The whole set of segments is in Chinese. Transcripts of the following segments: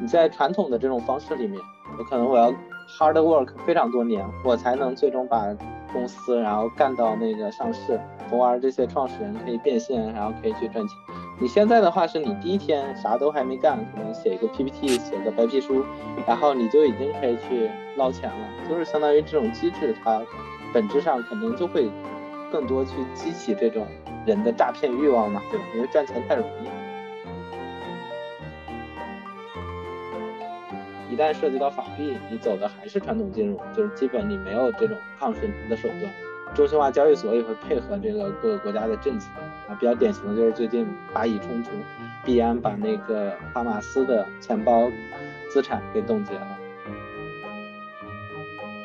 你在传统的这种方式里面，我可能我要 hard work 非常多年，我才能最终把公司然后干到那个上市，从而这些创始人可以变现，然后可以去赚钱。你现在的话是你第一天啥都还没干，可能写一个 PPT，写个白皮书，然后你就已经可以去捞钱了，就是相当于这种机制，它本质上可能就会更多去激起这种人的诈骗欲望嘛，对吧？因为赚钱太容易。旦涉及到法币，你走的还是传统金融，就是基本你没有这种抗审查的手段。中心化交易所也会配合这个各个国家的政策啊，比较典型的就是最近巴以冲突，币安把那个哈马斯的钱包资产给冻结了。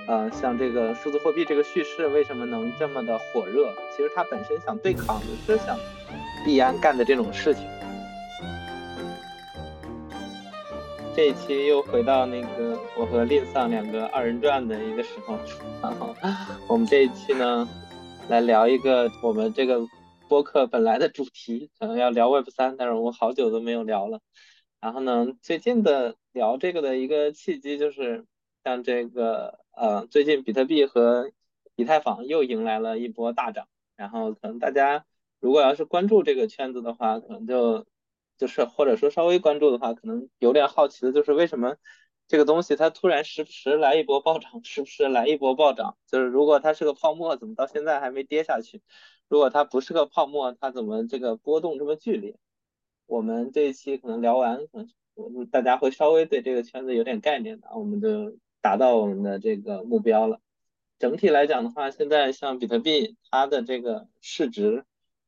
呃，像这个数字货币这个叙事为什么能这么的火热？其实它本身想对抗的是想币安干的这种事情。这一期又回到那个我和吝丧两个二人转的一个时候，然后我们这一期呢，来聊一个我们这个播客本来的主题，可能要聊 Web 三，但是我好久都没有聊了。然后呢，最近的聊这个的一个契机就是，像这个呃，最近比特币和以太坊又迎来了一波大涨，然后可能大家如果要是关注这个圈子的话，可能就。就是或者说稍微关注的话，可能有点好奇的就是为什么这个东西它突然时不时来一波暴涨，时不时来一波暴涨。就是如果它是个泡沫，怎么到现在还没跌下去？如果它不是个泡沫，它怎么这个波动这么剧烈？我们这一期可能聊完，可能大家会稍微对这个圈子有点概念的，我们就达到我们的这个目标了。整体来讲的话，现在像比特币，它的这个市值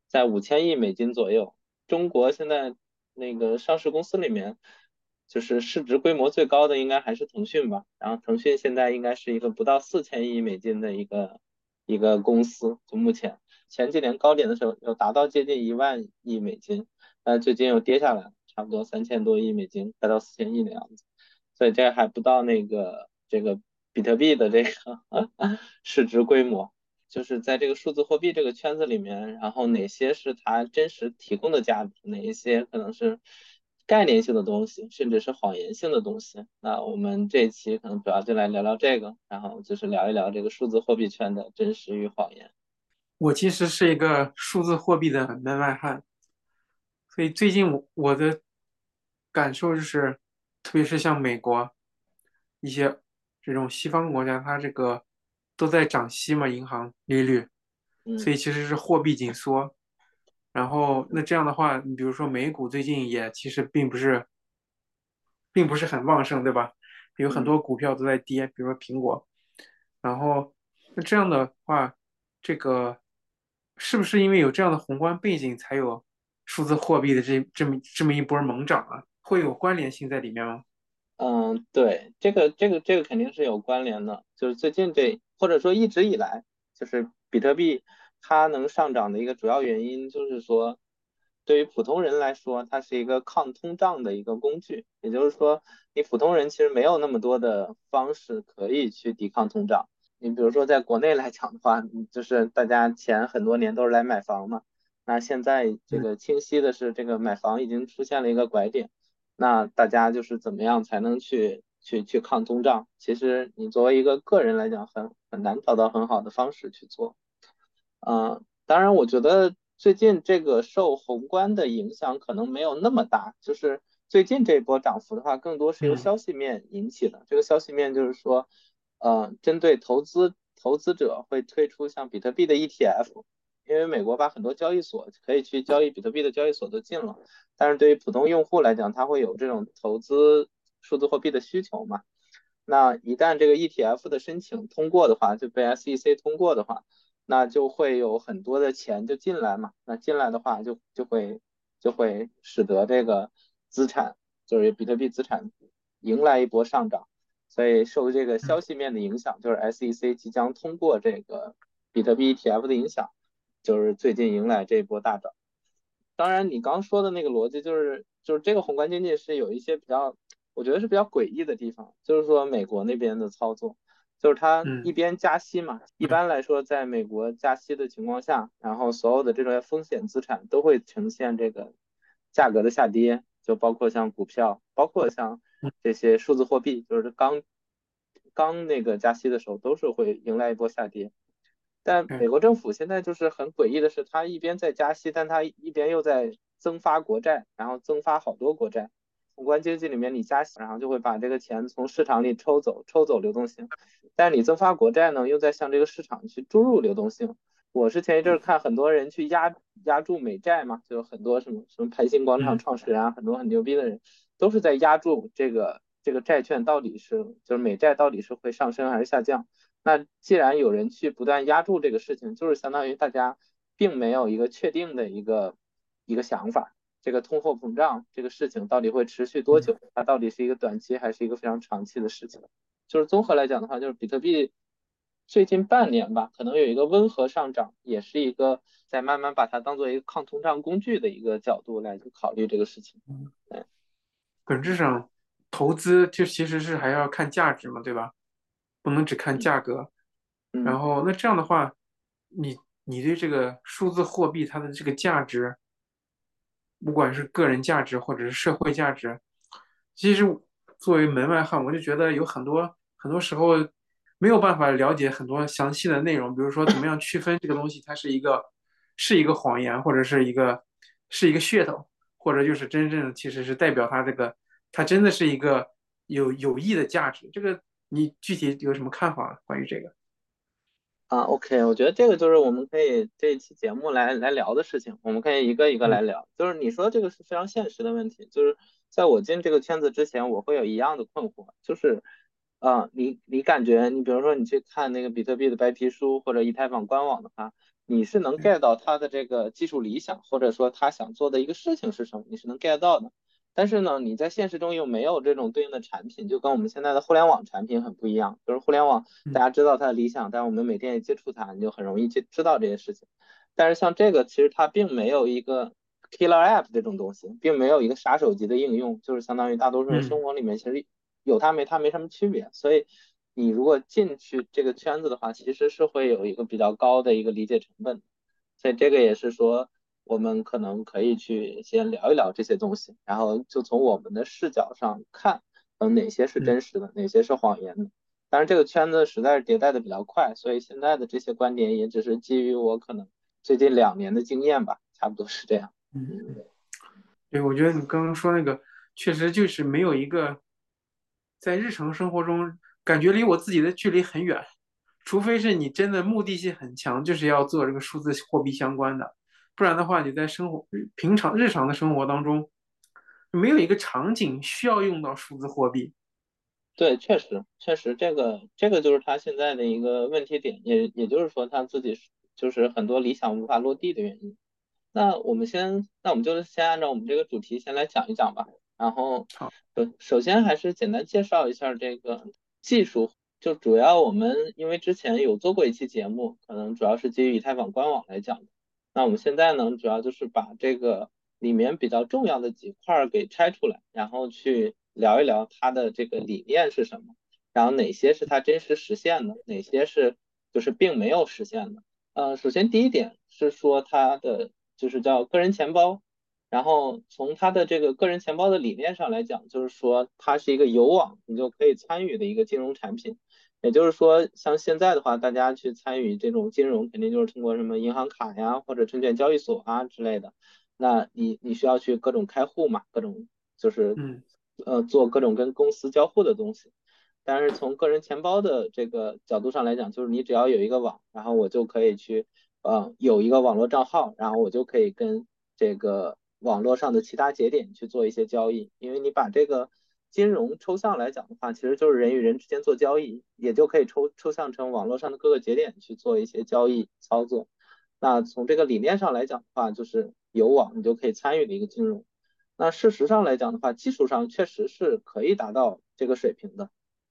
在五千亿美金左右，中国现在。那个上市公司里面，就是市值规模最高的应该还是腾讯吧。然后腾讯现在应该是一个不到四千亿美金的一个一个公司，就目前前几年高点的时候有达到接近一万亿美金，但最近又跌下来，差不多三千多亿美金，快到四千亿的样子。所以这还不到那个这个比特币的这个 市值规模。就是在这个数字货币这个圈子里面，然后哪些是它真实提供的价值，哪一些可能是概念性的东西，甚至是谎言性的东西。那我们这一期可能主要就来聊聊这个，然后就是聊一聊这个数字货币圈的真实与谎言。我其实是一个数字货币的门外汉，所以最近我我的感受就是，特别是像美国一些这种西方国家，它这个。都在涨息嘛，银行利率，所以其实是货币紧缩。然后那这样的话，你比如说美股最近也其实并不是，并不是很旺盛，对吧？有很多股票都在跌，比如说苹果。然后那这样的话，这个是不是因为有这样的宏观背景，才有数字货币的这这么这么一波猛涨啊？会有关联性在里面吗？嗯，对，这个这个这个肯定是有关联的，就是最近这。或者说一直以来，就是比特币它能上涨的一个主要原因，就是说，对于普通人来说，它是一个抗通胀的一个工具。也就是说，你普通人其实没有那么多的方式可以去抵抗通胀。你比如说，在国内来讲的话，就是大家前很多年都是来买房嘛，那现在这个清晰的是，这个买房已经出现了一个拐点，那大家就是怎么样才能去？去去抗通胀，其实你作为一个个人来讲，很很难找到很好的方式去做。嗯，当然，我觉得最近这个受宏观的影响可能没有那么大，就是最近这一波涨幅的话，更多是由消息面引起的。这个消息面就是说，呃，针对投资投资者会推出像比特币的 ETF，因为美国把很多交易所可以去交易比特币的交易所都禁了，但是对于普通用户来讲，他会有这种投资。数字货币的需求嘛，那一旦这个 ETF 的申请通过的话，就被 SEC 通过的话，那就会有很多的钱就进来嘛。那进来的话，就就会就会使得这个资产，就是比特币资产迎来一波上涨。所以受这个消息面的影响，就是 SEC 即将通过这个比特币 ETF 的影响，就是最近迎来这一波大涨。当然，你刚说的那个逻辑，就是就是这个宏观经济是有一些比较。我觉得是比较诡异的地方，就是说美国那边的操作，就是它一边加息嘛，一般来说，在美国加息的情况下，然后所有的这种风险资产都会呈现这个价格的下跌，就包括像股票，包括像这些数字货币，就是刚刚那个加息的时候，都是会迎来一波下跌。但美国政府现在就是很诡异的是，它一边在加息，但它一边又在增发国债，然后增发好多国债。宏观经济里面，你加息，然后就会把这个钱从市场里抽走，抽走流动性。但你增发国债呢，又在向这个市场去注入流动性。我是前一阵看很多人去压压住美债嘛，就很多什么什么排星广场创始人啊，很多很牛逼的人，都是在压住这个这个债券到底是就是美债到底是会上升还是下降。那既然有人去不断压住这个事情，就是相当于大家并没有一个确定的一个一个想法。这个通货膨胀这个事情到底会持续多久？它到底是一个短期还是一个非常长期的事情？就是综合来讲的话，就是比特币最近半年吧，可能有一个温和上涨，也是一个在慢慢把它当做一个抗通胀工具的一个角度来去考虑这个事情。嗯，本质上投资就其实是还要看价值嘛，对吧？不能只看价格。嗯然后那这样的话，你你对这个数字货币它的这个价值？不管是个人价值或者是社会价值，其实作为门外汉，我就觉得有很多很多时候没有办法了解很多详细的内容，比如说怎么样区分这个东西它是一个是一个谎言，或者是一个是一个噱头，或者就是真正其实是代表它这个它真的是一个有有益的价值。这个你具体有什么看法关于这个？啊，OK，我觉得这个就是我们可以这一期节目来来聊的事情，我们可以一个一个来聊。就是你说这个是非常现实的问题，就是在我进这个圈子之前，我会有一样的困惑，就是，啊，你你感觉你比如说你去看那个比特币的白皮书或者以太坊官网的话，你是能 get 到它的这个技术理想，或者说他想做的一个事情是什么，你是能 get 到的。但是呢，你在现实中又没有这种对应的产品，就跟我们现在的互联网产品很不一样。就是互联网，大家知道它的理想，但是我们每天也接触它，你就很容易去知道这些事情。但是像这个，其实它并没有一个 killer app 这种东西，并没有一个杀手级的应用，就是相当于大多数人生活里面其实有它没它没什么区别。所以你如果进去这个圈子的话，其实是会有一个比较高的一个理解成本。所以这个也是说。我们可能可以去先聊一聊这些东西，然后就从我们的视角上看，嗯，哪些是真实的，哪些是谎言的。当然，这个圈子实在是迭代的比较快，所以现在的这些观点也只是基于我可能最近两年的经验吧，差不多是这样。嗯，对，我觉得你刚刚说那个确实就是没有一个在日常生活中感觉离我自己的距离很远，除非是你真的目的性很强，就是要做这个数字货币相关的。不然的话，你在生活平常日常的生活当中，没有一个场景需要用到数字货币。对，确实，确实，这个这个就是他现在的一个问题点，也也就是说他自己就是很多理想无法落地的原因。那我们先，那我们就先按照我们这个主题先来讲一讲吧。然后，好，首首先还是简单介绍一下这个技术，就主要我们因为之前有做过一期节目，可能主要是基于以太坊官网来讲的。那我们现在呢，主要就是把这个里面比较重要的几块给拆出来，然后去聊一聊它的这个理念是什么，然后哪些是它真实实现的，哪些是就是并没有实现的。呃，首先第一点是说它的就是叫个人钱包，然后从它的这个个人钱包的理念上来讲，就是说它是一个有网你就可以参与的一个金融产品。也就是说，像现在的话，大家去参与这种金融，肯定就是通过什么银行卡呀，或者证券交易所啊之类的。那你你需要去各种开户嘛，各种就是呃做各种跟公司交互的东西。但是从个人钱包的这个角度上来讲，就是你只要有一个网，然后我就可以去呃有一个网络账号，然后我就可以跟这个网络上的其他节点去做一些交易，因为你把这个。金融抽象来讲的话，其实就是人与人之间做交易，也就可以抽抽象成网络上的各个节点去做一些交易操作。那从这个理念上来讲的话，就是有网你就可以参与的一个金融。那事实上来讲的话，技术上确实是可以达到这个水平的。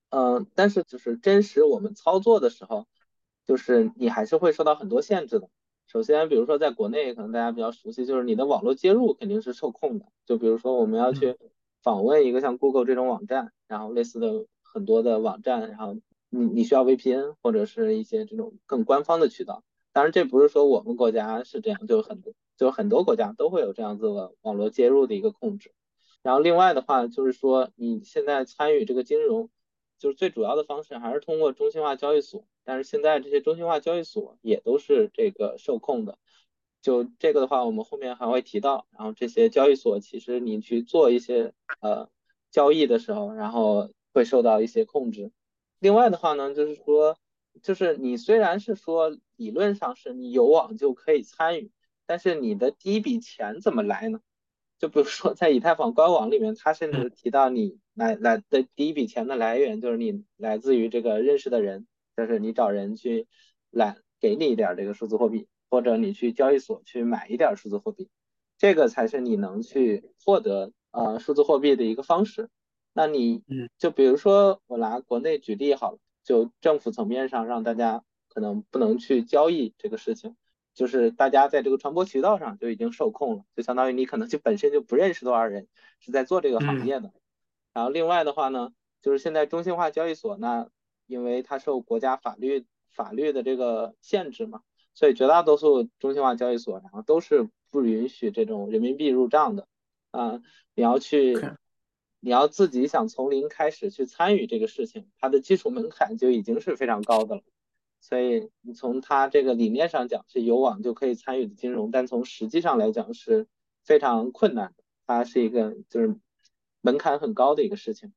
嗯，但是就是真实我们操作的时候，就是你还是会受到很多限制的。首先，比如说在国内，可能大家比较熟悉，就是你的网络接入肯定是受控的。就比如说我们要去。访问一个像 Google 这种网站，然后类似的很多的网站，然后你你需要 VPN 或者是一些这种更官方的渠道。当然，这不是说我们国家是这样，就很多就很多国家都会有这样子的网络接入的一个控制。然后另外的话就是说，你现在参与这个金融，就是最主要的方式还是通过中心化交易所，但是现在这些中心化交易所也都是这个受控的。就这个的话，我们后面还会提到。然后这些交易所其实你去做一些呃交易的时候，然后会受到一些控制。另外的话呢，就是说，就是你虽然是说理论上是你有网就可以参与，但是你的第一笔钱怎么来呢？就比如说在以太坊官网里面，它甚至提到你来来的第一笔钱的来源就是你来自于这个认识的人，就是你找人去来给你一点这个数字货币。或者你去交易所去买一点数字货币，这个才是你能去获得呃数字货币的一个方式。那你就比如说我拿国内举例好了，就政府层面上让大家可能不能去交易这个事情，就是大家在这个传播渠道上就已经受控了，就相当于你可能就本身就不认识多少人是在做这个行业的。然后另外的话呢，就是现在中心化交易所呢，因为它受国家法律法律的这个限制嘛。所以绝大多数中心化交易所，然后都是不允许这种人民币入账的，啊，你要去，你要自己想从零开始去参与这个事情，它的基础门槛就已经是非常高的了。所以你从它这个理念上讲是有网就可以参与的金融，但从实际上来讲是非常困难的，它是一个就是门槛很高的一个事情。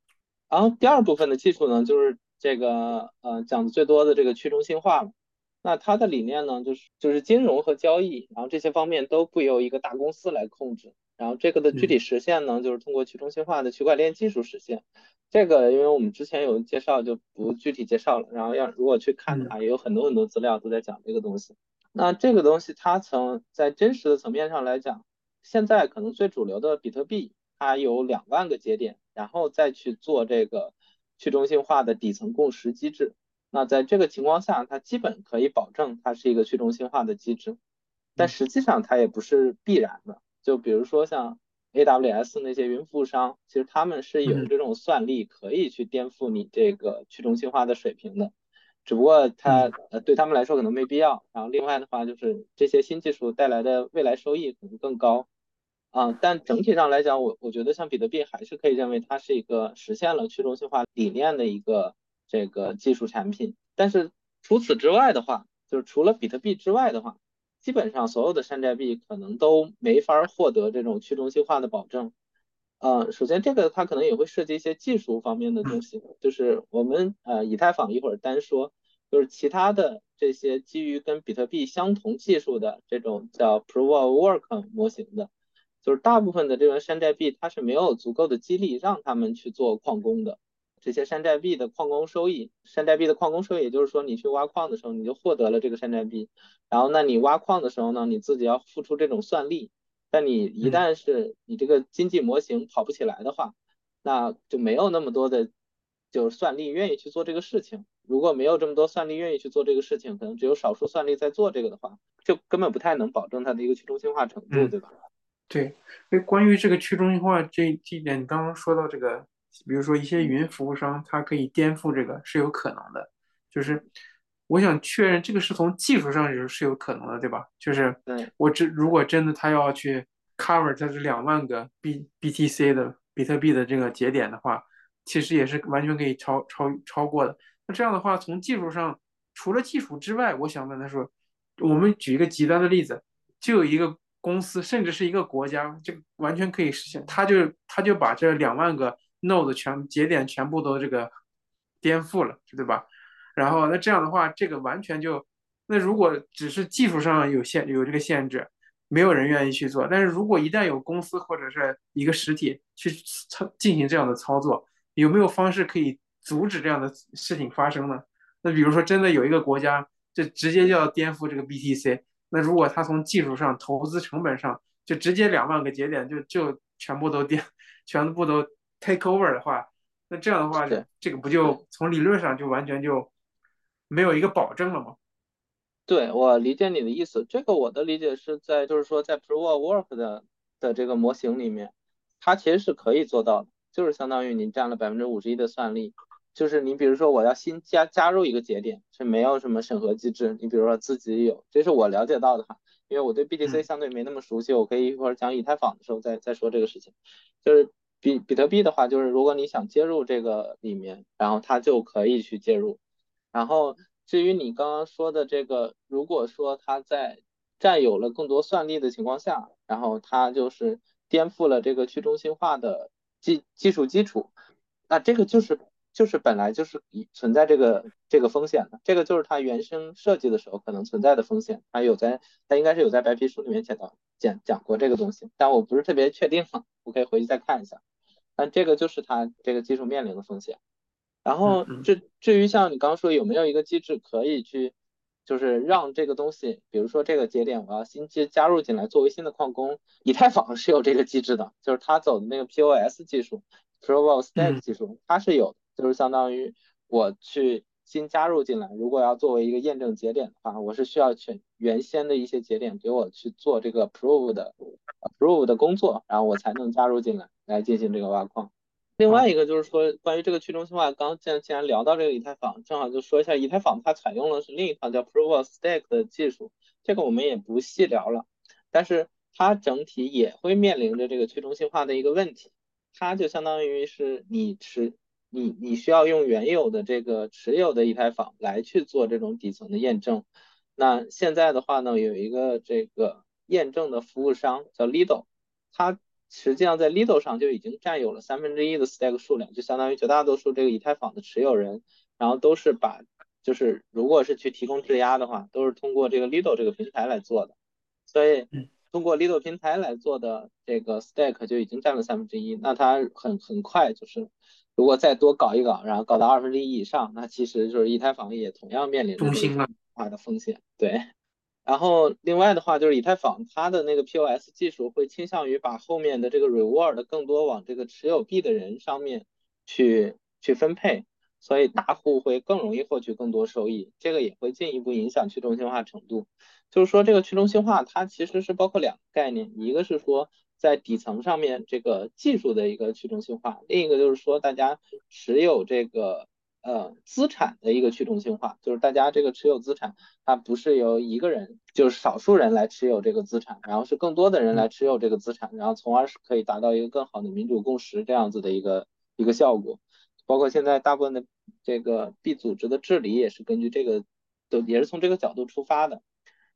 然后第二部分的技术呢，就是这个呃讲的最多的这个去中心化了。那它的理念呢，就是就是金融和交易，然后这些方面都不由一个大公司来控制，然后这个的具体实现呢，就是通过去中心化的区块链技术实现。这个因为我们之前有介绍，就不具体介绍了。然后要如果去看的话，也有很多很多资料都在讲这个东西。那这个东西它从在真实的层面上来讲，现在可能最主流的比特币，它有两万个节点，然后再去做这个去中心化的底层共识机制。那在这个情况下，它基本可以保证它是一个去中心化的机制，但实际上它也不是必然的。就比如说像 AWS 那些云服务商，其实他们是有这种算力可以去颠覆你这个去中心化的水平的，只不过它呃对他们来说可能没必要。然后另外的话就是这些新技术带来的未来收益可能更高啊。但整体上来讲，我我觉得像比特币还是可以认为它是一个实现了去中心化理念的一个。这个技术产品，但是除此之外的话，就是除了比特币之外的话，基本上所有的山寨币可能都没法获得这种去中心化的保证。呃，首先这个它可能也会涉及一些技术方面的东西，就是我们呃以太坊一会儿单说，就是其他的这些基于跟比特币相同技术的这种叫 Proof of Work 模型的，就是大部分的这种山寨币它是没有足够的激励让他们去做矿工的。这些山寨币的矿工收益，山寨币的矿工收益，也就是说，你去挖矿的时候，你就获得了这个山寨币。然后，那你挖矿的时候呢，你自己要付出这种算力。但你一旦是你这个经济模型跑不起来的话，那就没有那么多的，就是算力愿意去做这个事情。如果没有这么多算力愿意去做这个事情，可能只有少数算力在做这个的话，就根本不太能保证它的一个去中心化程度，对吧？对。所以关于这个去中心化这这一点，你刚刚说到这个。比如说一些云服务商，它可以颠覆这个是有可能的，就是我想确认这个是从技术上是是有可能的，对吧？就是我这如果真的他要去 cover 它是两万个 B BTC 的比特币的这个节点的话，其实也是完全可以超超超过的。那这样的话，从技术上除了技术之外，我想问他说，我们举一个极端的例子，就有一个公司，甚至是一个国家，就完全可以实现，他就他就把这两万个。Node 全节点全部都这个颠覆了，对吧？然后那这样的话，这个完全就那如果只是技术上有限有这个限制，没有人愿意去做。但是如果一旦有公司或者是一个实体去操进行这样的操作，有没有方式可以阻止这样的事情发生呢？那比如说真的有一个国家就直接就要颠覆这个 BTC，那如果他从技术上、投资成本上就直接两万个节点就就全部都颠，全部都。Take over 的话，那这样的话，这个不就从理论上就完全就没有一个保证了吗？对我理解你的意思，这个我的理解是在就是说在 proof of work 的的这个模型里面，它其实是可以做到的，就是相当于你占了百分之五十一的算力，就是你比如说我要新加加入一个节点是没有什么审核机制，你比如说自己有，这是我了解到的哈，因为我对 BTC 相对没那么熟悉，我可以一会儿讲以太坊的时候再再说这个事情，就是。比比特币的话，就是如果你想接入这个里面，然后它就可以去接入。然后至于你刚刚说的这个，如果说它在占有了更多算力的情况下，然后它就是颠覆了这个去中心化的技技术基础，那这个就是就是本来就是存在这个这个风险的，这个就是它原生设计的时候可能存在的风险。它有在它应该是有在白皮书里面讲到讲讲过这个东西，但我不是特别确定，我可以回去再看一下。但这个就是它这个技术面临的风险。然后至至于像你刚刚说有没有一个机制可以去，就是让这个东西，比如说这个节点我要新接加入进来作为新的矿工，以太坊 是有这个机制的，就是它走的那个 POS 技术，Proof of Stake 技术，它是有，就是相当于我去新加入进来，如果要作为一个验证节点的话，我是需要选原先的一些节点给我去做这个 prove 的 prove 的工作，然后我才能加入进来来进行这个挖矿。另外一个就是说，关于这个去中心化，刚既然既然聊到这个以太坊，正好就说一下以太坊它采用的是另一套叫 Proof of Stake 的技术，这个我们也不细聊了。但是它整体也会面临着这个去中心化的一个问题，它就相当于是你持你你需要用原有的这个持有的以太坊来去做这种底层的验证。那现在的话呢，有一个这个验证的服务商叫 Lido，它。实际上，在 Lido 上就已经占有了三分之一的 Stack 数量，就相当于绝大多数这个以太坊的持有人，然后都是把，就是如果是去提供质押的话，都是通过这个 Lido 这个平台来做的，所以通过 Lido 平台来做的这个 Stack 就已经占了三分之一，那它很很快就是，如果再多搞一搞，然后搞到二分之一以上，那其实就是以太坊也同样面临中心化的风险，对。然后另外的话就是以太坊它的那个 POS 技术会倾向于把后面的这个 reward 更多往这个持有币的人上面去去分配，所以大户会更容易获取更多收益，这个也会进一步影响去中心化程度。就是说这个去中心化它其实是包括两个概念，一个是说在底层上面这个技术的一个去中心化，另一个就是说大家持有这个。呃，资产的一个去中心化，就是大家这个持有资产，它不是由一个人，就是少数人来持有这个资产，然后是更多的人来持有这个资产，然后从而是可以达到一个更好的民主共识这样子的一个一个效果。包括现在大部分的这个币组织的治理也是根据这个，都也是从这个角度出发的。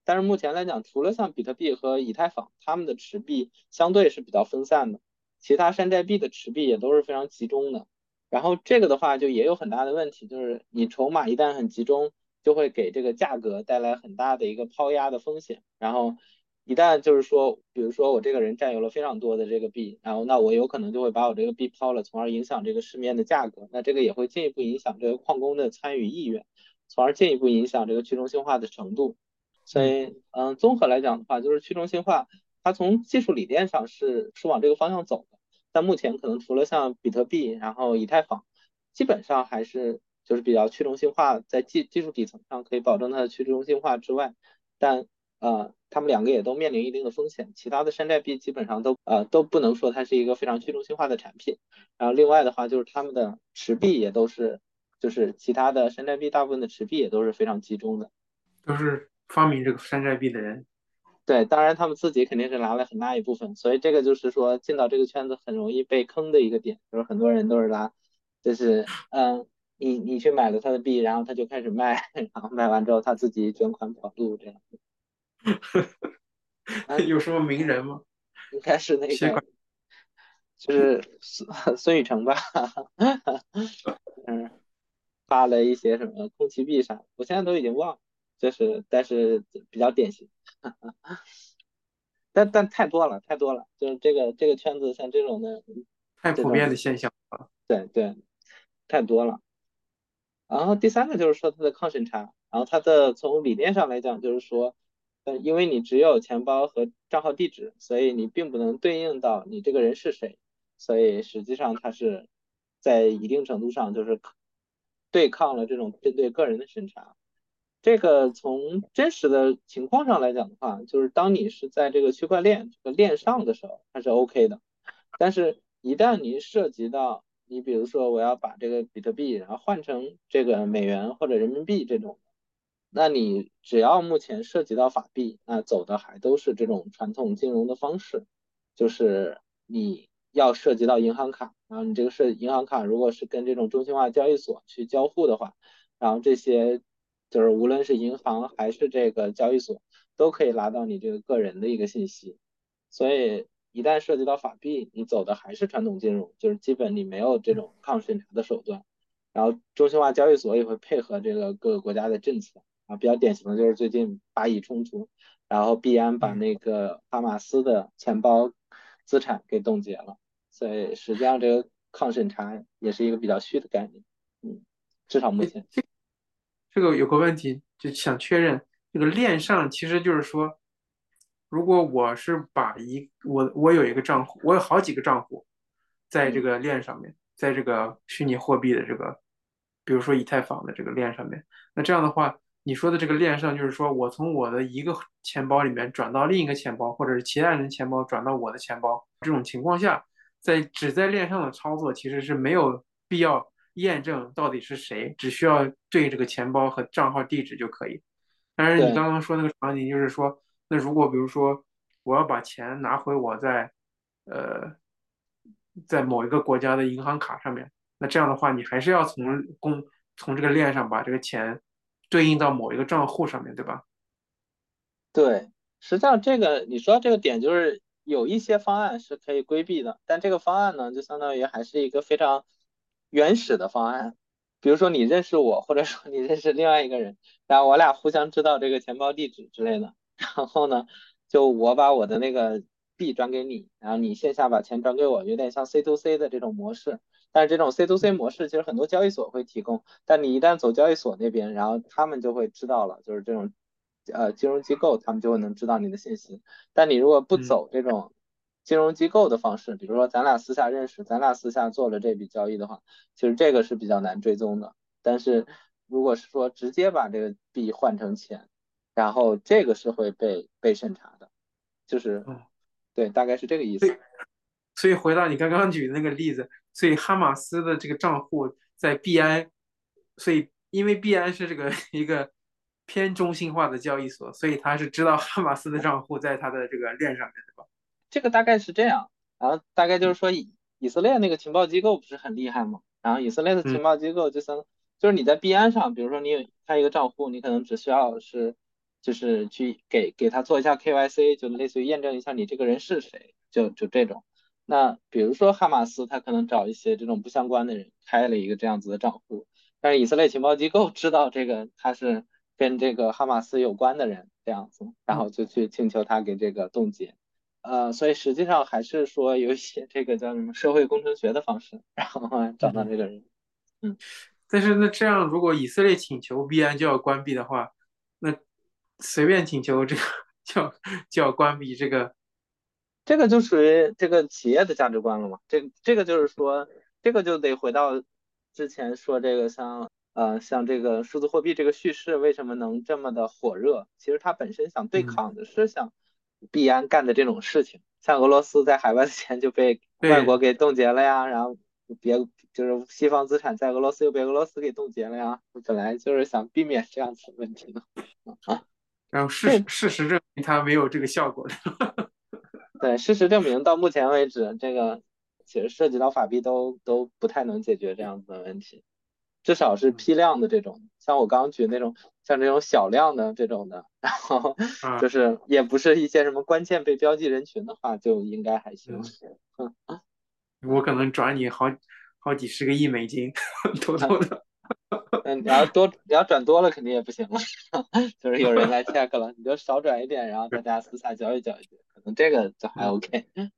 但是目前来讲，除了像比特币和以太坊，他们的持币相对是比较分散的，其他山寨币的持币也都是非常集中的。然后这个的话就也有很大的问题，就是你筹码一旦很集中，就会给这个价格带来很大的一个抛压的风险。然后一旦就是说，比如说我这个人占有了非常多的这个币，然后那我有可能就会把我这个币抛了，从而影响这个市面的价格。那这个也会进一步影响这个矿工的参与意愿，从而进一步影响这个去中心化的程度。所以，嗯，综合来讲的话，就是去中心化它从技术理念上是是往这个方向走的。但目前可能除了像比特币，然后以太坊，基本上还是就是比较去中心化，在技技术底层上可以保证它的去中心化之外，但呃，他们两个也都面临一定的风险。其他的山寨币基本上都呃都不能说它是一个非常去中心化的产品。然后另外的话就是他们的持币也都是，就是其他的山寨币大部分的持币也都是非常集中的，就是发明这个山寨币的人。对，当然他们自己肯定是拿了很大一部分，所以这个就是说进到这个圈子很容易被坑的一个点，就是很多人都是拿，就是嗯，你你去买了他的币，然后他就开始卖，然后卖完之后他自己卷款跑路这样。有什么名人吗？应该是那个，就是孙孙宇晨吧，嗯，发了一些什么空气币啥，我现在都已经忘了，就是但是比较典型。但但太多了，太多了，就是这个这个圈子像这种的，太普遍的现象了。对对，太多了。然后第三个就是说它的抗审查，然后它的从理念上来讲就是说，呃，因为你只有钱包和账号地址，所以你并不能对应到你这个人是谁，所以实际上它是在一定程度上就是对抗了这种针对个人的审查。这个从真实的情况上来讲的话，就是当你是在这个区块链这个链上的时候，它是 OK 的。但是，一旦你涉及到你比如说我要把这个比特币然后换成这个美元或者人民币这种，那你只要目前涉及到法币，那走的还都是这种传统金融的方式，就是你要涉及到银行卡，然后你这个是银行卡，如果是跟这种中心化交易所去交互的话，然后这些就是无论是银行还是这个交易所，都可以拿到你这个个人的一个信息。所以一旦涉及到法币，你走的还是传统金融，就是基本你没有这种抗审查的手段。然后中心化交易所也会配合这个各个国家的政策啊，比较典型的就是最近巴以冲突，然后币安把那个哈马斯的钱包资产给冻结了，所以实际上这个抗审查也是一个比较虚的概念，嗯，至少目前。这个有个问题，就想确认，这个链上其实就是说，如果我是把一我我有一个账户，我有好几个账户，在这个链上面，在这个虚拟货币的这个。比如说以太坊的这个链上面，那这样的话，你说的这个链上就是说我从我的一个钱包里面转到另一个钱包，或者是其他人钱包转到我的钱包，这种情况下，在只在链上的操作其实是没有必要验证到底是谁，只需要对这个钱包和账号地址就可以。但是你刚刚说那个场景就是说，那如果比如说我要把钱拿回我在呃在某一个国家的银行卡上面。那这样的话，你还是要从公从这个链上把这个钱对应到某一个账户上面对吧？对，实际上这个你说这个点就是有一些方案是可以规避的，但这个方案呢，就相当于还是一个非常原始的方案。比如说你认识我，或者说你认识另外一个人，然后我俩互相知道这个钱包地址之类的，然后呢，就我把我的那个币转给你，然后你线下把钱转给我，有点像 C to C 的这种模式。但是这种 C to C 模式其实很多交易所会提供，但你一旦走交易所那边，然后他们就会知道了，就是这种呃金融机构他们就会能知道你的信息。但你如果不走这种金融机构的方式，比如说咱俩私下认识，咱俩私下做了这笔交易的话，其实这个是比较难追踪的。但是如果是说直接把这个币换成钱，然后这个是会被被审查的，就是对，大概是这个意思。所以回到你刚刚举的那个例子。所以哈马斯的这个账户在币安，所以因为币安是这个一个偏中心化的交易所，所以他是知道哈马斯的账户在他的这个链上面，对吧？这个大概是这样，然后大概就是说以以色列那个情报机构不是很厉害吗？然后以色列的情报机构就相就是你在币安上，比如说你有开一个账户，你可能只需要是就是去给给他做一下 KYC，就类似于验证一下你这个人是谁，就就这种。那比如说哈马斯，他可能找一些这种不相关的人开了一个这样子的账户，但是以色列情报机构知道这个他是跟这个哈马斯有关的人这样子，然后就去请求他给这个冻结。呃，所以实际上还是说有一些这个叫什么社会工程学的方式，然后找到这个人。嗯，但是那这样如果以色列请求币安就要关闭的话，那随便请求这个 就就要关闭这个。这个就属于这个企业的价值观了嘛？这这个就是说，这个就得回到之前说这个像呃像这个数字货币这个叙事为什么能这么的火热？其实它本身想对抗的是像币安干的这种事情，像俄罗斯在海外的钱就被外国给冻结了呀，然后别就是西方资产在俄罗斯又被俄罗斯给冻结了呀，本来就是想避免这样子的问题的 啊。然后事事实证明它没有这个效果。对，事实证明，到目前为止，这个其实涉及到法币都都不太能解决这样子的问题，至少是批量的这种，像我刚刚举那种，像这种小量的这种的，然后就是也不是一些什么关键被标记人群的话，就应该还行。我可能转你好好几十个亿美金，偷偷的。嗯，你要多，你要转多了肯定也不行了，就是有人来 check 了，你就少转一点，然后大家私下交易交易，可能这个就还 OK。嗯，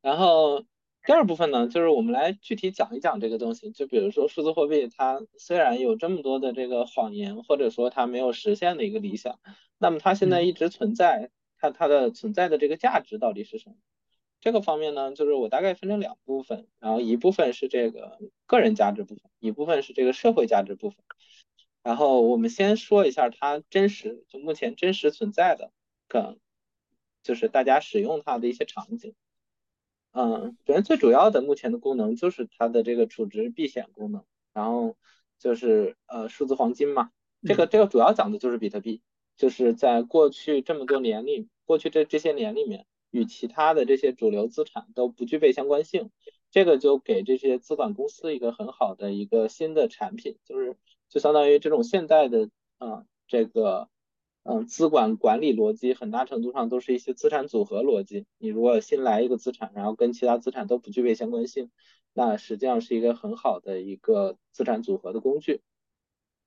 然后第二部分呢，就是我们来具体讲一讲这个东西，就比如说数字货币，它虽然有这么多的这个谎言，或者说它没有实现的一个理想，那么它现在一直存在，它它的存在的这个价值到底是什么？这个方面呢，就是我大概分成两部分，然后一部分是这个个人价值部分，一部分是这个社会价值部分。然后我们先说一下它真实，就目前真实存在的，个就是大家使用它的一些场景。嗯，首先最主要的目前的功能就是它的这个储值避险功能，然后就是呃数字黄金嘛，这个这个主要讲的就是比特币，就是在过去这么多年里，过去这这些年里面。与其他的这些主流资产都不具备相关性，这个就给这些资管公司一个很好的一个新的产品，就是就相当于这种现代的啊这个嗯资管管理逻辑，很大程度上都是一些资产组合逻辑。你如果新来一个资产，然后跟其他资产都不具备相关性，那实际上是一个很好的一个资产组合的工具。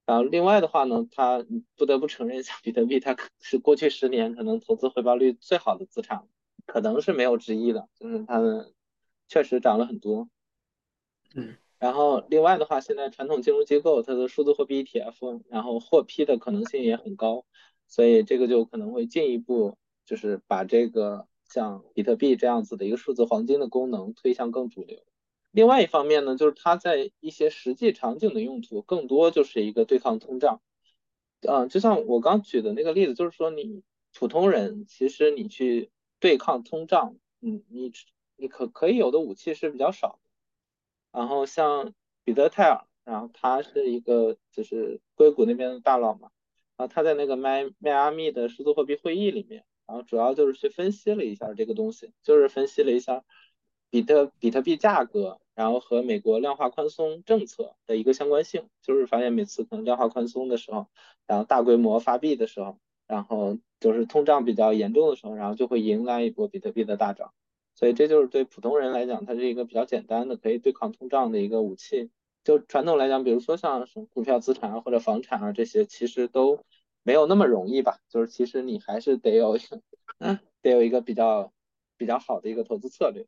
然后另外的话呢，它不得不承认，像比特币，它是过去十年可能投资回报率最好的资产。可能是没有之一的，就是它们确实涨了很多。嗯，然后另外的话，现在传统金融机构它的数字货币 ETF，然后获批的可能性也很高，所以这个就可能会进一步就是把这个像比特币这样子的一个数字黄金的功能推向更主流。另外一方面呢，就是它在一些实际场景的用途更多就是一个对抗通胀。嗯，就像我刚举的那个例子，就是说你普通人其实你去。对抗通胀，嗯，你你可可以有的武器是比较少的。然后像彼得泰尔，然后他是一个就是硅谷那边的大佬嘛，然后他在那个迈迈阿密的数字货币会议里面，然后主要就是去分析了一下这个东西，就是分析了一下比特比特币价格，然后和美国量化宽松政策的一个相关性，就是发现每次可能量化宽松的时候，然后大规模发币的时候。然后就是通胀比较严重的时候，然后就会迎来一波比特币的大涨，所以这就是对普通人来讲，它是一个比较简单的可以对抗通胀的一个武器。就传统来讲，比如说像什么股票资产啊或者房产啊这些，其实都没有那么容易吧？就是其实你还是得有，嗯，得有一个比较比较好的一个投资策略。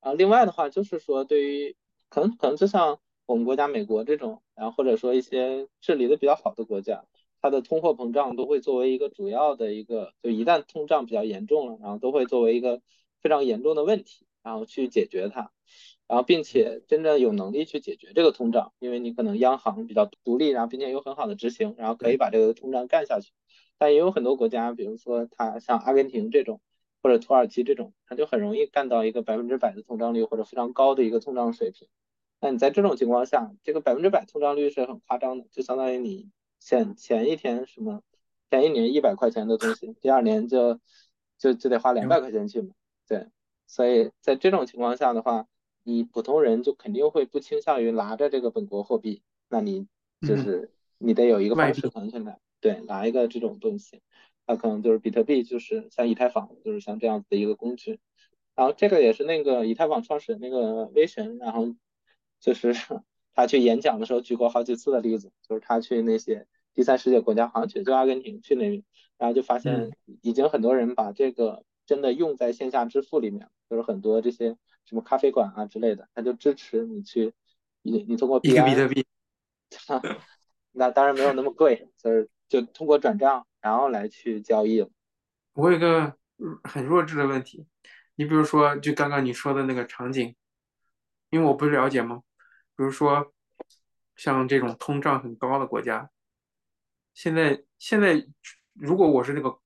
啊，另外的话就是说，对于可能可能就像我们国家美国这种，然后或者说一些治理的比较好的国家。它的通货膨胀都会作为一个主要的一个，就一旦通胀比较严重了，然后都会作为一个非常严重的问题，然后去解决它，然后并且真正有能力去解决这个通胀，因为你可能央行比较独立，然后并且有很好的执行，然后可以把这个通胀干下去。但也有很多国家，比如说它像阿根廷这种，或者土耳其这种，它就很容易干到一个百分之百的通胀率或者非常高的一个通胀水平。那你在这种情况下，这个百分之百通胀率是很夸张的，就相当于你。前前一天什么，前一年一百块钱的东西，第二年就就就得花两百块钱去买，对，所以在这种情况下的话，你普通人就肯定会不倾向于拿着这个本国货币，那你就是你得有一个方式可能去买，对，拿一个这种东西，那可能就是比特币，就是像以太坊，就是像这样子的一个工具，然后这个也是那个以太坊创始人那个威神，然后就是。他去演讲的时候举过好几次的例子，就是他去那些第三世界国家，好像去就阿根廷去那边，然后就发现已经很多人把这个真的用在线下支付里面，就是很多这些什么咖啡馆啊之类的，他就支持你去，你你通过比特币，那当然没有那么贵，就是就通过转账然后来去交易了。我有一个很弱智的问题，你比如说就刚刚你说的那个场景，因为我不了解吗？比如说，像这种通胀很高的国家，现在现在如果我是那个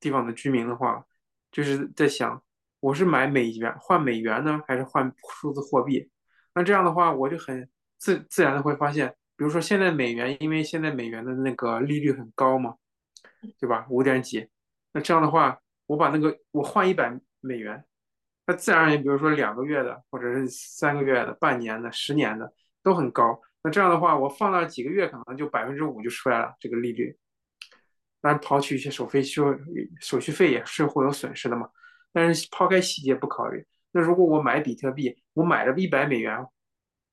地方的居民的话，就是在想，我是买美元换美元呢，还是换数字货币？那这样的话，我就很自自然的会发现，比如说现在美元，因为现在美元的那个利率很高嘛，对吧？五点几，那这样的话，我把那个我换一百美元。那自然而然，比如说两个月的，或者是三个月的、半年的、十年的都很高。那这样的话，我放那几个月，可能就百分之五就出来了这个利率。当然，刨去一些手续费手续费也是会有损失的嘛。但是抛开细节不考虑，那如果我买比特币，我买了一百美元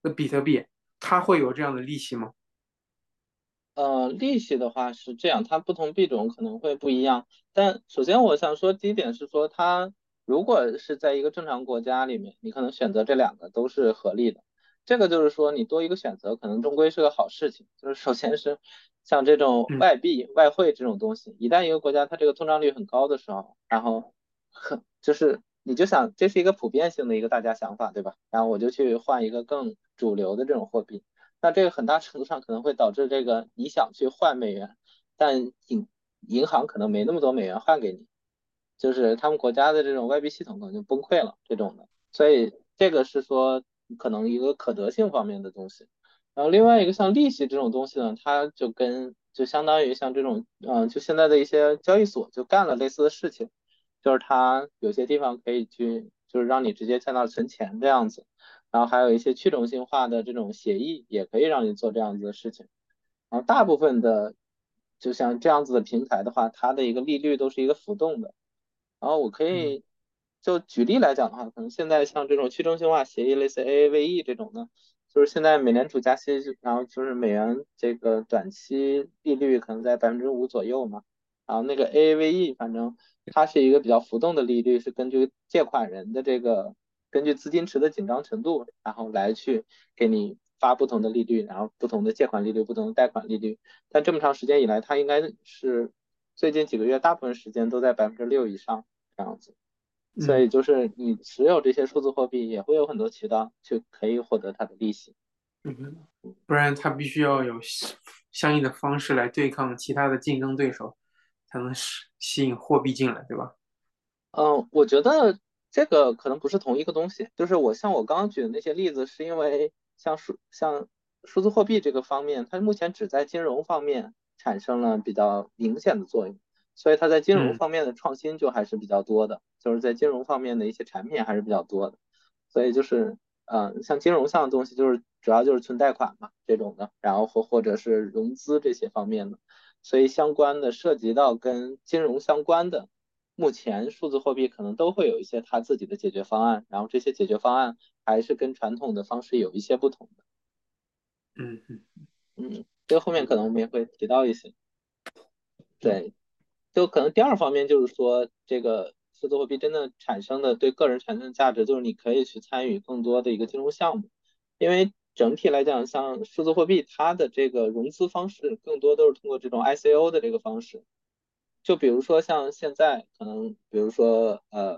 的比特币，它会有这样的利息吗？呃，利息的话是这样，它不同币种可能会不一样。但首先我想说第一点是说它。如果是在一个正常国家里面，你可能选择这两个都是合理的。这个就是说，你多一个选择，可能终归是个好事情。就是首先是像这种外币、外汇这种东西，一旦一个国家它这个通胀率很高的时候，然后很就是你就想这是一个普遍性的一个大家想法，对吧？然后我就去换一个更主流的这种货币，那这个很大程度上可能会导致这个你想去换美元，但银银行可能没那么多美元换给你。就是他们国家的这种外币系统可能就崩溃了，这种的，所以这个是说可能一个可得性方面的东西。然后另外一个像利息这种东西呢，它就跟就相当于像这种，嗯，就现在的一些交易所就干了类似的事情，就是它有些地方可以去，就是让你直接在那存钱这样子，然后还有一些去中心化的这种协议也可以让你做这样子的事情。然后大部分的就像这样子的平台的话，它的一个利率都是一个浮动的。然后我可以就举例来讲的话，可能现在像这种去中心化协议，类似 AAVE 这种的，就是现在美联储加息，然后就是美元这个短期利率可能在百分之五左右嘛。然后那个 AAVE 反正它是一个比较浮动的利率，是根据借款人的这个根据资金池的紧张程度，然后来去给你发不同的利率，然后不同的借款利率、不同的贷款利率。但这么长时间以来，它应该是。最近几个月，大部分时间都在百分之六以上这样子，所以就是你持有这些数字货币，也会有很多渠道去可以获得它的利息。嗯，不然它必须要有相应的方式来对抗其他的竞争对手，才能吸吸引货币进来，对吧？嗯，我觉得这个可能不是同一个东西。就是我像我刚刚举的那些例子，是因为像数像数字货币这个方面，它目前只在金融方面。产生了比较明显的作用，所以它在金融方面的创新就还是比较多的，就是在金融方面的一些产品还是比较多的，所以就是，嗯，像金融项的东西就是主要就是存贷款嘛这种的，然后或或者是融资这些方面的，所以相关的涉及到跟金融相关的，目前数字货币可能都会有一些它自己的解决方案，然后这些解决方案还是跟传统的方式有一些不同的。嗯嗯嗯。这个后面可能我们也会提到一些，对，就可能第二方面就是说，这个数字货币真的产生的对个人产生的价值，就是你可以去参与更多的一个金融项目，因为整体来讲，像数字货币它的这个融资方式更多都是通过这种 ICO 的这个方式，就比如说像现在可能，比如说呃，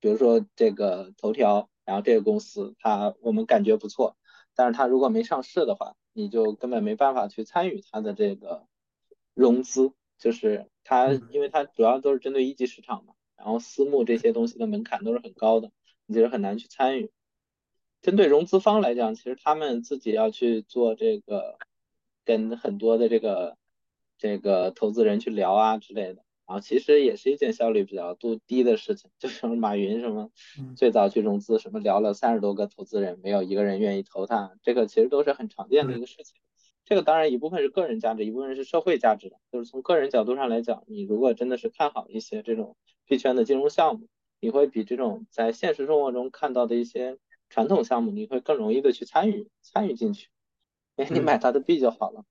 比如说这个头条，然后这个公司它我们感觉不错，但是它如果没上市的话。你就根本没办法去参与它的这个融资，就是它，因为它主要都是针对一级市场嘛，然后私募这些东西的门槛都是很高的，你就是很难去参与。针对融资方来讲，其实他们自己要去做这个，跟很多的这个这个投资人去聊啊之类的，然后其实也是一件效率比较度低的事情，就像马云什么最早去融资，什么聊了三十多个投资人，没有一个人愿意投他，这个其实都是很常见的一个事情。这个当然一部分是个人价值，一部分是社会价值的。就是从个人角度上来讲，你如果真的是看好一些这种币圈的金融项目，你会比这种在现实生活中看到的一些传统项目，你会更容易的去参与参与进去。哎，你买它的币就好了。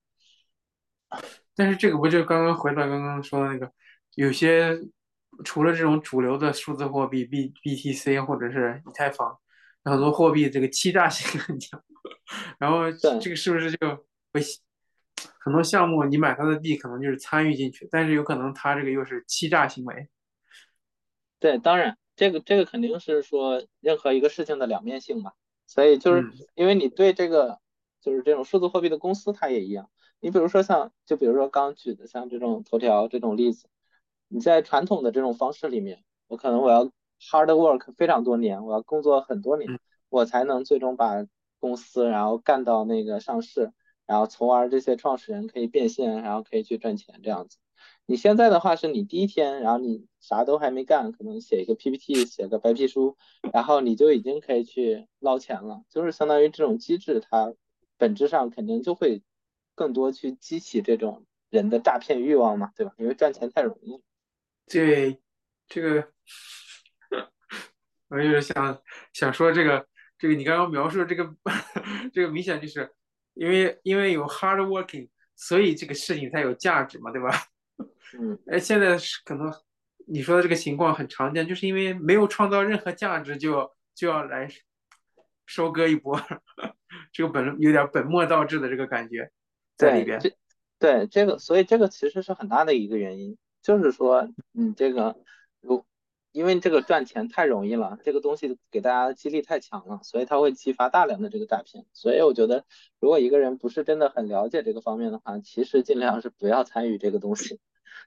但是这个不就刚刚回到刚刚说的那个？有些除了这种主流的数字货币 B BTC 或者是以太坊，很多货币这个欺诈性很强，然后这个是不是就会很多项目你买它的币可能就是参与进去，但是有可能它这个又是欺诈行为。对，当然这个这个肯定是说任何一个事情的两面性嘛，所以就是因为你对这个就是这种数字货币的公司它也一样，你比如说像就比如说刚举的像这种头条这种例子。你在传统的这种方式里面，我可能我要 hard work 非常多年，我要工作很多年，我才能最终把公司然后干到那个上市，然后从而这些创始人可以变现，然后可以去赚钱这样子。你现在的话是你第一天，然后你啥都还没干，可能写一个 PPT，写个白皮书，然后你就已经可以去捞钱了，就是相当于这种机制，它本质上肯定就会更多去激起这种人的诈骗欲望嘛，对吧？因为赚钱太容易。对，这个，我就是想想说这个，这个你刚刚描述的这个，这个明显就是因为因为有 hard working，所以这个事情才有价值嘛，对吧？嗯，哎，现在是可能你说的这个情况很常见，就是因为没有创造任何价值，就就要来收割一波，这个本有点本末倒置的这个感觉在里边。对，这个，所以这个其实是很大的一个原因。就是说，你这个如因为这个赚钱太容易了，这个东西给大家的激励太强了，所以它会激发大量的这个诈骗。所以我觉得，如果一个人不是真的很了解这个方面的话，其实尽量是不要参与这个东西。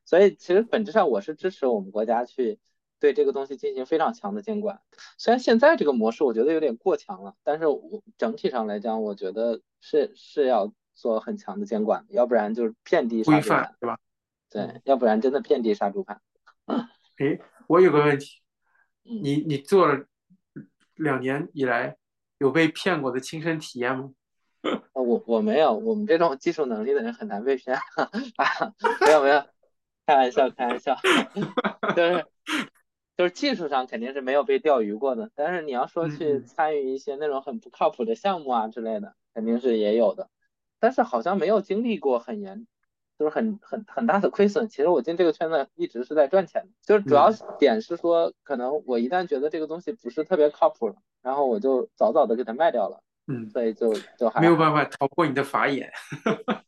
所以其实本质上我是支持我们国家去对这个东西进行非常强的监管。虽然现在这个模式我觉得有点过强了，但是我整体上来讲，我觉得是是要做很强的监管，要不然就是遍地杀猪盘，对吧？对，要不然真的遍地杀猪盘。诶，我有个问题，嗯，你你做了两年以来，有被骗过的亲身体验吗？呃 我我没有，我们这种技术能力的人很难被骗。啊，没有没有，开玩笑开玩笑，就是就是技术上肯定是没有被钓鱼过的，但是你要说去参与一些那种很不靠谱的项目啊之类的，肯定是也有的，但是好像没有经历过很严，就是很很很大的亏损。其实我进这个圈子一直是在赚钱的，就是主要嗯点是说，可能我一旦觉得这个东西不是特别靠谱了，然后我就早早的给它卖掉了，嗯，所以就就还。没有办法逃过你的法眼。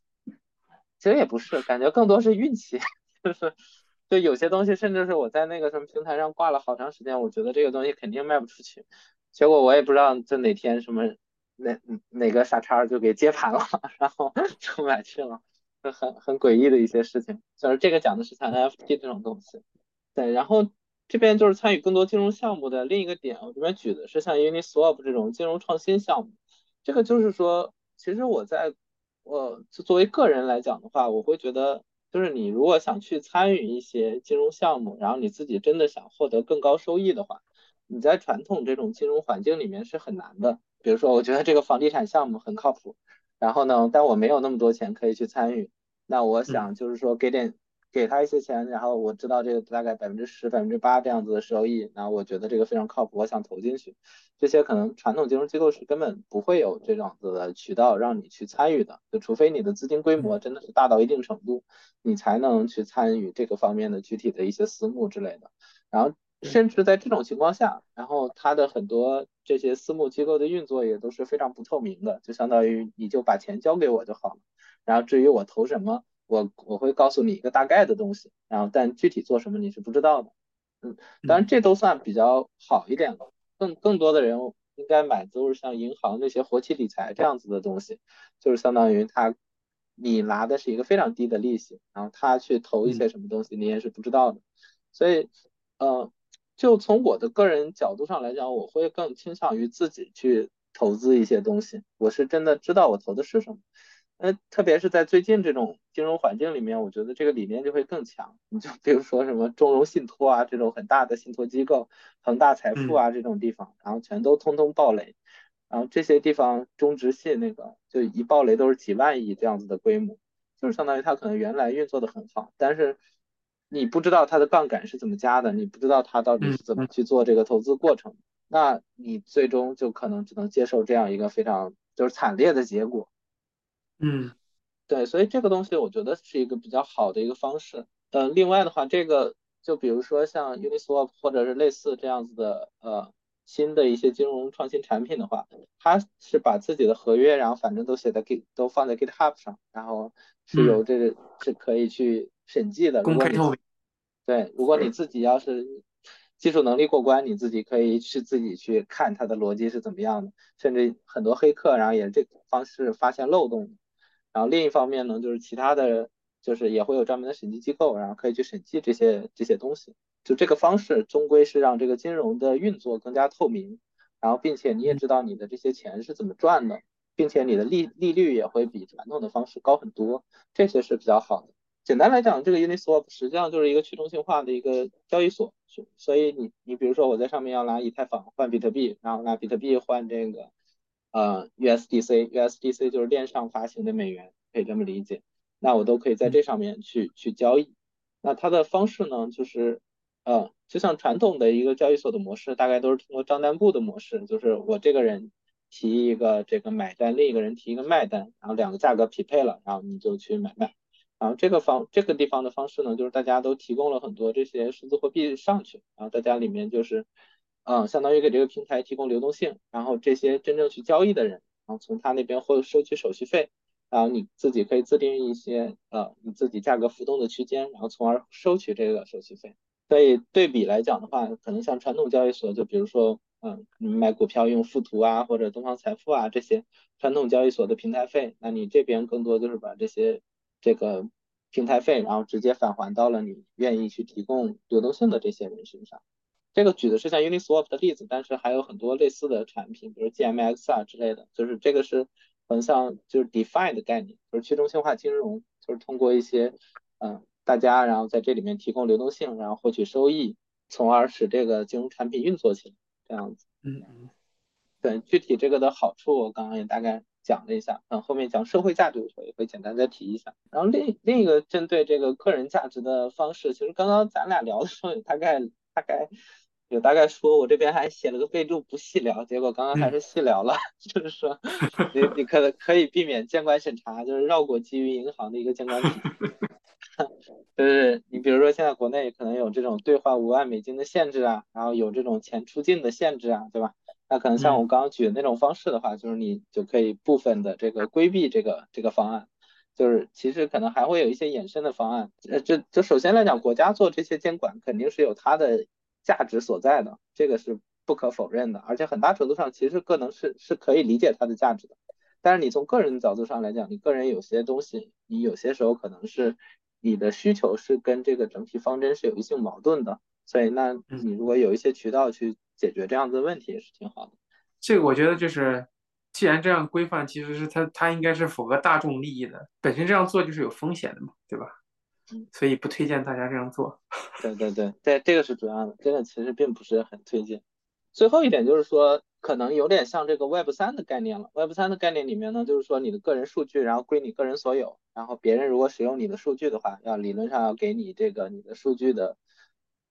其实也不是，感觉更多是运气，就是就有些东西，甚至是我在那个什么平台上挂了好长时间，我觉得这个东西肯定卖不出去，结果我也不知道这哪天什么哪哪个傻叉就给接盘了，然后就买去了，就很很诡异的一些事情。就是这个讲的是像 NFT 这种东西，对，然后这边就是参与更多金融项目的另一个点，我这边举的是像 Uniswap 这种金融创新项目，这个就是说，其实我在我就作为个人来讲的话，我会觉得，就是你如果想去参与一些金融项目，然后你自己真的想获得更高收益的话，你在传统这种金融环境里面是很难的。比如说，我觉得这个房地产项目很靠谱，然后呢，但我没有那么多钱可以去参与，那我嗯想就是说给点给他一些钱，然后我知道这个大概百分之十、百分之八这样子的收益，那我觉得这个非常靠谱，我想投进去。这些可能传统金融机构是根本不会有这种子的渠道让你去参与的，就除非你的资金规模嗯真的是大到一定程度，你才能去参与这个方面的具体的一些私募之类的。然后对，甚至在这种情况下，然后它的很多这些私募机构的运作也都是非常不透明的，就相当于你就把钱交给我就好了，然后至于我投什么，我我会告诉你一个大概的东西，然后但具体做什么你是不知道的。嗯，当然嗯这都算比较好一点了。更更多的人应该买都是像银行那些活期理财这样子的东西，就是相当于他你拿的是一个非常低的利息，然后他去投一嗯些什么东西你也是不知道的。所以，呃，就从我的个人角度上来讲，我会更倾向于自己去投资一些东西，我是真的知道我投的是什么。呃，特别是在最近这种金融环境里面，我觉得这个理念就会更强。你就比如说什么中融信托啊这种很大的信托机构，恒大财富嗯啊这种地方，然后全都通通暴雷，然后这些地方中植信那个就一暴雷都是几万亿这样子的规模，就是相当于它可能原来运作的很好，但是你不知道它的杠杆是怎么加的，你不知道它到底是怎么嗯嗯去做这个投资过程，那你最终就可能只能接受这样一个非常就是惨烈的结果。嗯对，所以这个东西我觉得是一个比较好的一个方式。呃，另外的话，这个就比如说像 Uniswap 或者是类似这样子的呃新的一些金融创新产品的话，它是把自己的合约，然后反正都写在 Git 都放在 GitHub 上，然后是由嗯，这个是可以去审计的。公开透明。对，如果你自己要是技术能力过关，你自己可以去自己去看它的逻辑是怎么样的，甚至很多黑客然后也这个方式发现漏洞。然后另一方面呢，就是其他的，就是也会有专门的审计机构，然后可以去审计这些这些东西。就这个方式，终归是让这个金融的运作更加透明，然后并且你也嗯知道你的这些钱是怎么赚的，并且你的利利率也会比传统的方式高很多，这些是比较好的。简单来讲，这个 Uniswap 实际上就是一个去中心化的一个交易所，所以你你比如说我在上面要拿以太坊换比特币，然后拿比特币换这个。呃 USDC，USDC 就是链上发行的美元，可以这么理解。那我都可以在这上面去去交易。那它的方式呢，就是呃，就像传统的一个交易所的模式，大概都是通过账单簿的模式，就是我这个人提一个这个买单，另一个人提一个卖单，然后两个价格匹配了，然后你就去买卖。然后这个方这个地方的方式呢，就是大家都提供了很多这些数字货币上去，然后大家里面就是嗯，相当于给这个平台提供流动性，然后这些真正去交易的人，然后从他那边会收取手续费，然后你自己可以自定义一些呃你自己价格浮动的区间，然后从而收取这个手续费。所以对比来讲的话，可能像传统交易所，就比如说嗯，买股票用富途啊或者东方财富啊这些传统交易所的平台费，那你这边更多就是把这些这个平台费，然后直接返还到了你愿意去提供流动性的这些人身上。这个举的是像 Uniswap 的例子，但是还有很多类似的产品，比如 GMX 啊之类的，就是这个是很像就是 DeFi 的概念，就是去中心化金融，就是通过一些嗯大家然后在这里面提供流动性，然后获取收益，从而使这个金融产品运作起来，这样子。嗯嗯，对，具体这个的好处我刚刚也大概讲了一下，嗯后面讲社会价值的时候也会简单再提一下。然后另另一个针对这个个人价值的方式，其实刚刚咱俩聊的时候大概大概有大概说，我这边还写了个备注不细聊，结果刚刚还是细聊了，就是说你你可能可以避免监管审查，就是绕过基于银行的一个监管体系。就是你比如说现在国内可能有这种兑换五万美金的限制啊，然后有这种钱出境的限制啊，对吧？那可能像我刚刚举的那种方式的话，就是你就可以部分的这个规避这个这个方案，就是其实可能还会有一些衍生的方案。呃，这就首先来讲，国家做这些监管肯定是有它的价值所在的，这个是不可否认的，而且很大程度上其实个能是是可以理解它的价值的。但是你从个人角度上来讲，你个人有些东西，你有些时候可能是。你的需求是跟这个整体方针是有一定矛盾的，所以那你如果有一些渠道去解决这样子的问题也是挺好的。这个我觉得就是，既然这样规范，其实是它它应该是符合大众利益的。本身这样做就是有风险的嘛，对吧？嗯，所以不推荐大家这样做。对对对对，这个是主要的，这个其实并不是很推荐。最后一点就是说。可能有点像这个 Web 三的概念了。Web 三的概念里面呢，就是说你的个人数据，然后归你个人所有，然后别人如果使用你的数据的话，要理论上要给你这个你的数据的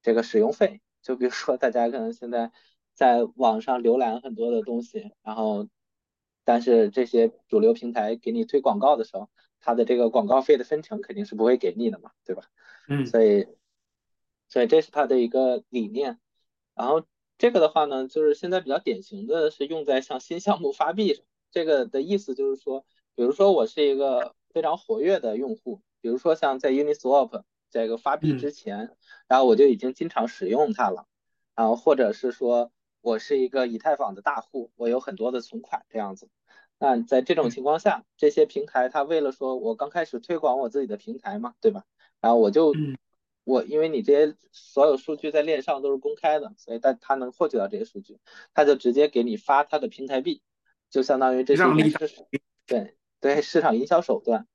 这个使用费。就比如说大家可能现在在网上浏览很多的东西，然后但是这些主流平台给你推广告的时候，它的这个广告费的分成肯定是不会给你的嘛，对吧？嗯。所以，所以这是它的一个理念，然后。这个的话呢，就是现在比较典型的是用在像新项目发币上。这个的意思就是说，比如说我是一个非常活跃的用户，比如说像在 Uniswap 这个发币之前，然后我就已经经常使用它了。然后或者是说我是一个以太坊的大户，我有很多的存款这样子。那在这种情况下，这些平台它为了说我刚开始推广我自己的平台嘛，对吧？然后我就。我因为你这些所有数据在链上都是公开的，所以它它能获取到这些数据，它就直接给你发它的平台币，就相当于这是对对市场营销手段。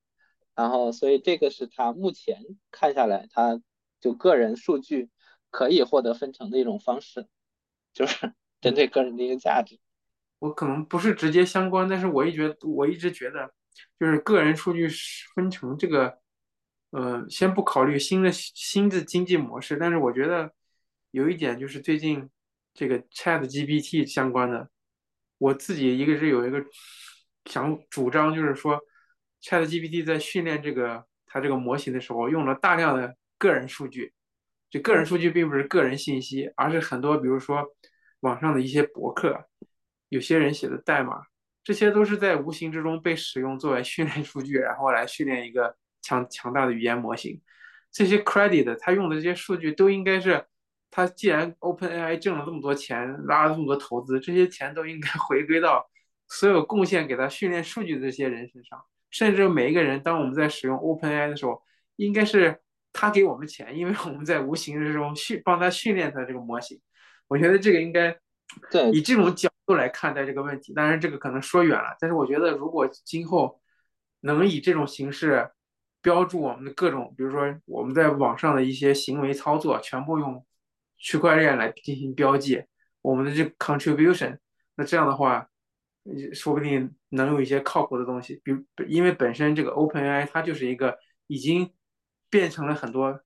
然后所以这个是他目前看下来，他就个人数据可以获得分成的一种方式，就是针对个人的一个价值。我可能不是直接相关，但是我一觉我一直觉得，就是个人数据分成这个。呃，先不考虑新的新的经济模式，但是我觉得有一点就是最近这个 Chat GPT 相关的，我自己一个是有一个想主张，就是说 Chat GPT 在训练这个它这个模型的时候，用了大量的个人数据，这个人数据并不是个人信息，而是很多比如说网上的一些博客，有些人写的代码，这些都是在无形之中被使用作为训练数据，然后来训练一个。强强大的语言模型，这些 credit 他用的这些数据都应该是，他既然 OpenAI 挣了这么多钱，拉了这么多投资，这些钱都应该回归到所有贡献给他训练数据的这些人身上。甚至每一个人，当我们在使用 OpenAI 的时候，应该是他给我们钱，因为我们在无形之中训帮他训练他这个模型。我觉得这个应该对以这种角度来看待这个问题。当然，这个可能说远了，但是我觉得如果今后能以这种形式。标注我们的各种，比如说我们在网上的一些行为操作，全部用区块链来进行标记。我们的这 contribution，那这样的话，说不定能有一些靠谱的东西。比，因为本身这个 OpenAI 它就是一个已经变成了很多，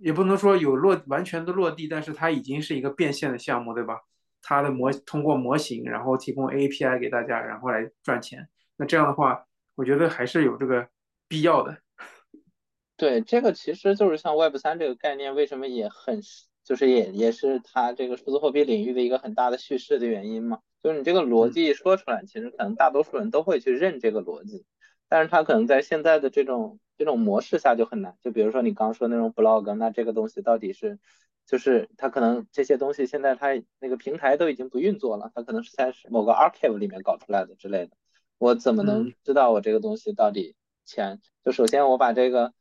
也不能说有落完全的落地，但是它已经是一个变现的项目，对吧？它的模通过模型，然后提供 API 给大家，然后来赚钱。那这样的话，我觉得还是有这个必要的。对，这个其实就是像 Web 三这个概念，为什么也很，就是也也是它这个数字货币领域的一个很大的叙事的原因嘛。就是你这个逻辑说出来，其实可能大多数人都会去认这个逻辑，但是它可能在现在的这种这种模式下就很难。就比如说你刚说那种 blog，那这个东西到底是，就是它可能这些东西现在它那个平台都已经不运作了，它可能是在某个 archive 里面搞出来的之类的。我怎么能知道我这个东西到底钱？就首先我把这个。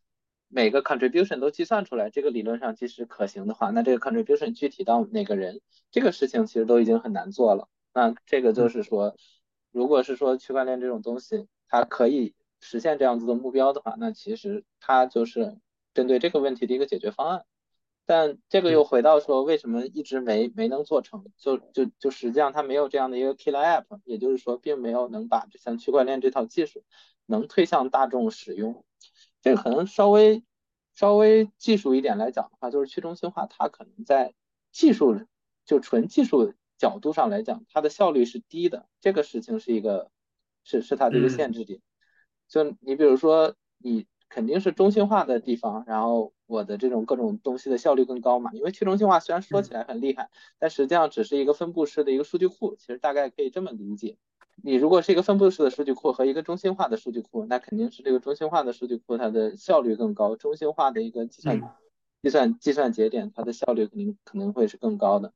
每个 contribution 都计算出来，这个理论上其实可行的话，那这个 contribution 具体到哪个人，这个事情其实都已经很难做了。那这个就是说，如果是说区块链这种东西，它可以实现这样子的目标的话，那其实它就是针对这个问题的一个解决方案。但这个又回到说，为什么一直没没能做成？就就就实际上它没有这样的一个 killer app，也就是说，并没有能把像区块链这套技术能推向大众使用。这个可能稍微稍微技术一点来讲的话，就是去中心化，它可能在技术就纯技术角度上来讲，它的效率是低的。这个事情是一个是是它的一个限制点。就你比如说，你肯定是中心化的地方，然后我的这种各种东西的效率更高嘛。因为去中心化虽然说起来很厉害，但实际上只是一个分布式的一个数据库，其实大概可以这么理解。你如果是一个分布式的数据库和一个中心化的数据库，那肯定是这个中心化的数据库它的效率更高，中心化的一个计算计算计算节点它的效率肯定可能会是更高的。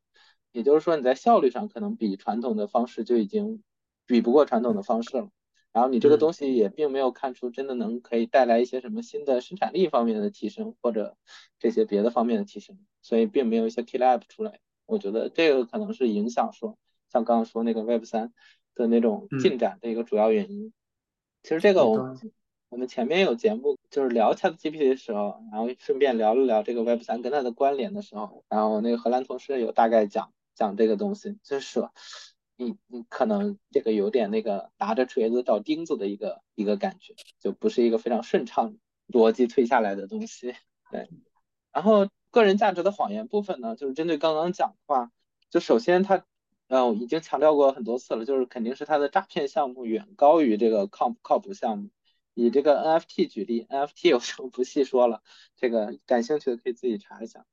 也就是说你在效率上可能比传统的方式就已经比不过传统的方式了。然后你这个东西也并没有看出真的能可以带来一些什么新的生产力方面的提升或者这些别的方面的提升，所以并没有一些 key app 出来。我觉得这个可能是影响说像刚刚说那个 Web 三。的那种进展的一个主要原因，其实这个我我们前面有节目就是聊 ChatGPT 的时候，然后顺便聊了聊这个 Web 三跟它的关联的时候，然后那个荷兰同事有大概讲讲这个东西，就是说你你可能这个有点那个拿着锤子找钉子的一个一个感觉，就不是一个非常顺畅逻辑推下来的东西。对，然后个人价值的谎言部分呢，就是针对刚刚讲的话，就首先它。嗯，已经强调过很多次了，就是肯定是它的诈骗项目远高于这个靠靠谱项目。以这个 NFT 举例，NFT 我就不细说了，这个感兴趣的可以自己查一下。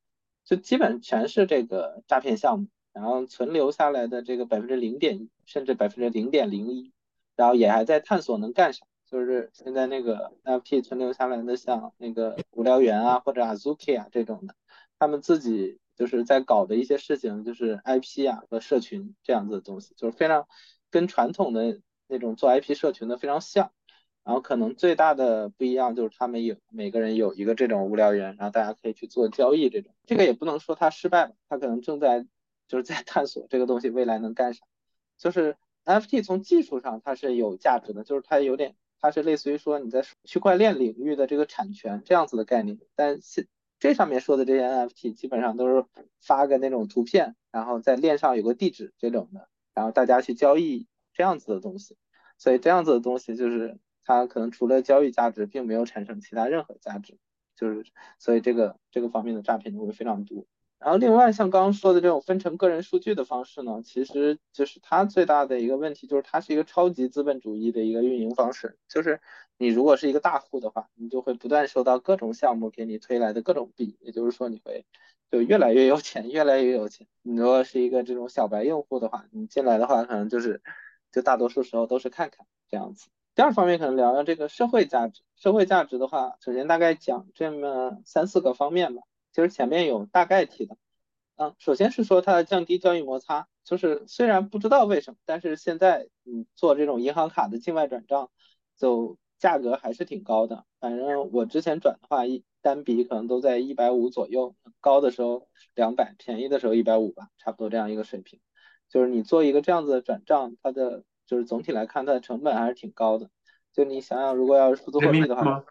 就基本全是这个诈骗项目，然后存留下来的这个百分之零点一，甚至百分之零点零一，然后也还在探索能干啥。就是现在那个 NFT 存留下来的，像那个无聊猿啊，或者 Azuki 啊这种的，他们自己。就是在搞的一些事情，就是 IP 啊和社群这样子的东西，就是非常跟传统的那种做 IP 社群的非常像。然后可能最大的不一样就是他们有每个人有一个这种无聊猿，然后大家可以去做交易这种。这个也不能说它失败吧，它可能正在就是在 探索这个东西未来能干啥。就是 NFT 从技术上它是有价值的，就是它有点它是类似于说你在区块链领域的这个产权这样子的概念，但现这上面说的这些 NFT 基本上都是发个那种图片，然后在链上有个地址这种的，然后大家去交易这样子的东西。所以这样子的东西就是它可能除了交易价值，并没有产生其他任何价值，就是所以这个这个方面的诈骗就会非常多。然后另外像刚刚说的这种分成个人数据的方式呢，其实就是它最大的一个问题就是它是一个超级资本主义的一个运营方式，就是你如果是一个大户的话，你就会不断收到各种项目给你推来的各种币，也就是说你会就越来越有钱，越来越有钱。你如果是一个这种小白用户的话，你进来的话可能就是就大多数时候都是看看这样子。第二方面可能聊聊这个社会价值，社会价值的话，首先大概讲这么三四个方面吧。其实前面有大概提的，嗯，首先是说它的降低交易摩擦，就是虽然不知道为什么，但是现在你做这种银行卡的境外转账，就价格还是挺高的。反正我之前转的话，一单笔可能都在一百五左右，高的时候两百，便宜的时候一百五吧，差不多这样一个水平。就是你做一个这样子的转账，它的就是总体来看它的成本还是挺高的。就你想想，如果要是数字货币的话，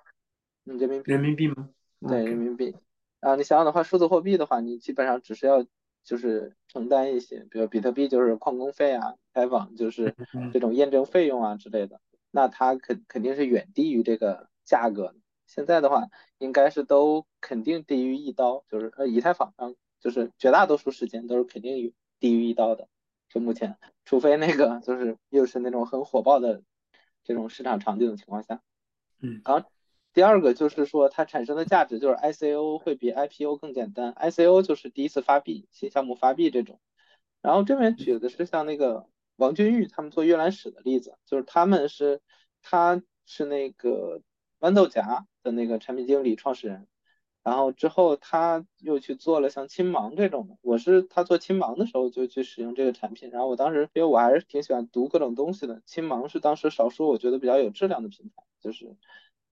嗯，人民币，人民币吗？对，人民币。啊，你想想的话，数字货币的话，你基本上只是要就是承担一些，比如比特币就是矿工费啊，开网就是这种验证费用啊之类的，那它肯肯定是远低于这个价格。现在的话，应该是都肯定低于一刀，就是呃以太坊上就是绝大多数时间都是肯定低于一刀的。就目前，除非那个就是又是那种很火爆的这种市场场景的情况下，嗯，然后。第二个就是说，它产生的价值就是 ICO 会比 IPO 更简单。ICO 就是第一次发币、新项目发币这种。然后这边举的是像那个王君玉他们做阅览室的例子，就是他们是他是那个豌豆荚的那个产品经理、创始人。然后之后他又去做了像青芒这种的。我是他做青芒的时候就去使用这个产品。然后我当时因为我还是挺喜欢读各种东西的，青芒是当时少数我觉得比较有质量的平台，就是。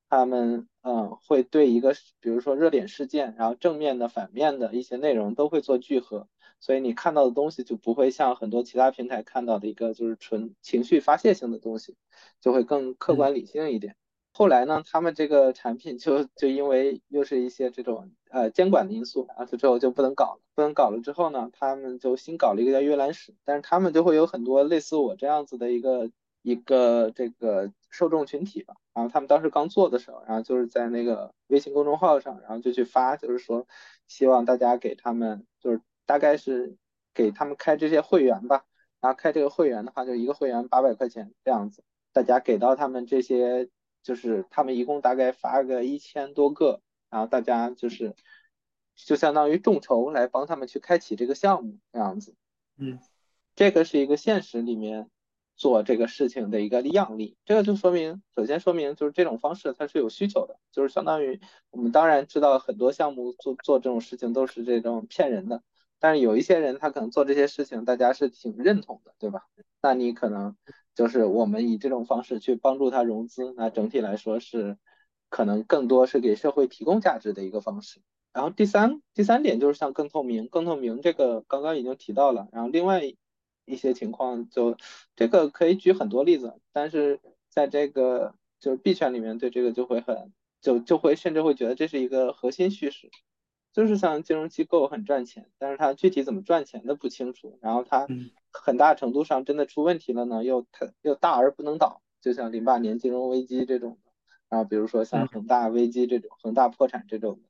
他们嗯会对一个比如说热点事件，然后正面的、反面的一些内容都会做聚合，所以你看到的东西就不会像很多其他平台看到的一个就是纯情绪发泄性的东西，就会更客观理性一点。后来呢，他们这个产品就就因为又是一些这种呃监管的因素，然后之后就不能搞了。不能搞了之后呢，他们就新搞了一个叫阅览室，但是他们就会有很多类似我这样子的一个一个这个受众群体吧。然后他们当时刚做的时候，然后就是在那个微信公众号上，然后就去发，就是说希望大家给他们，就是大概是给他们开这些会员吧。然后开这个会员的话，就一个会员八百块钱这样子，大家给到他们这些，就是他们一共大概发个一千多个，然后大家就是就相当于众筹来帮他们去开启这个项目这样子。嗯，这个是一个现实里面做这个事情的一个样例，这个就说明，首先说明就是这种方式它是有需求的，就是相当于我们当然知道很多项目做做这种事情都是这种骗人的。但是有一些人他可能做这些事情，大家是挺认同的，对吧？那你可能就是我们以这种方式去帮助他融资，那整体来说是可能更多是给社会提供价值的一个方式。然后第三第三点就是像更透明，更透明这个刚刚已经提到了。然后另外一些情况就这个可以举很多例子，但是在这个就是币圈里面对这个就会很就就会甚至会觉得这是一个核心叙事。就是像金融机构很赚钱，但是它具体怎么赚钱的不清楚，然后它很大程度上真的出问题了呢，又它又大而不能倒，就像零八年金融危机这种的，然后比如说像恒大危机这种，恒大破产这种的，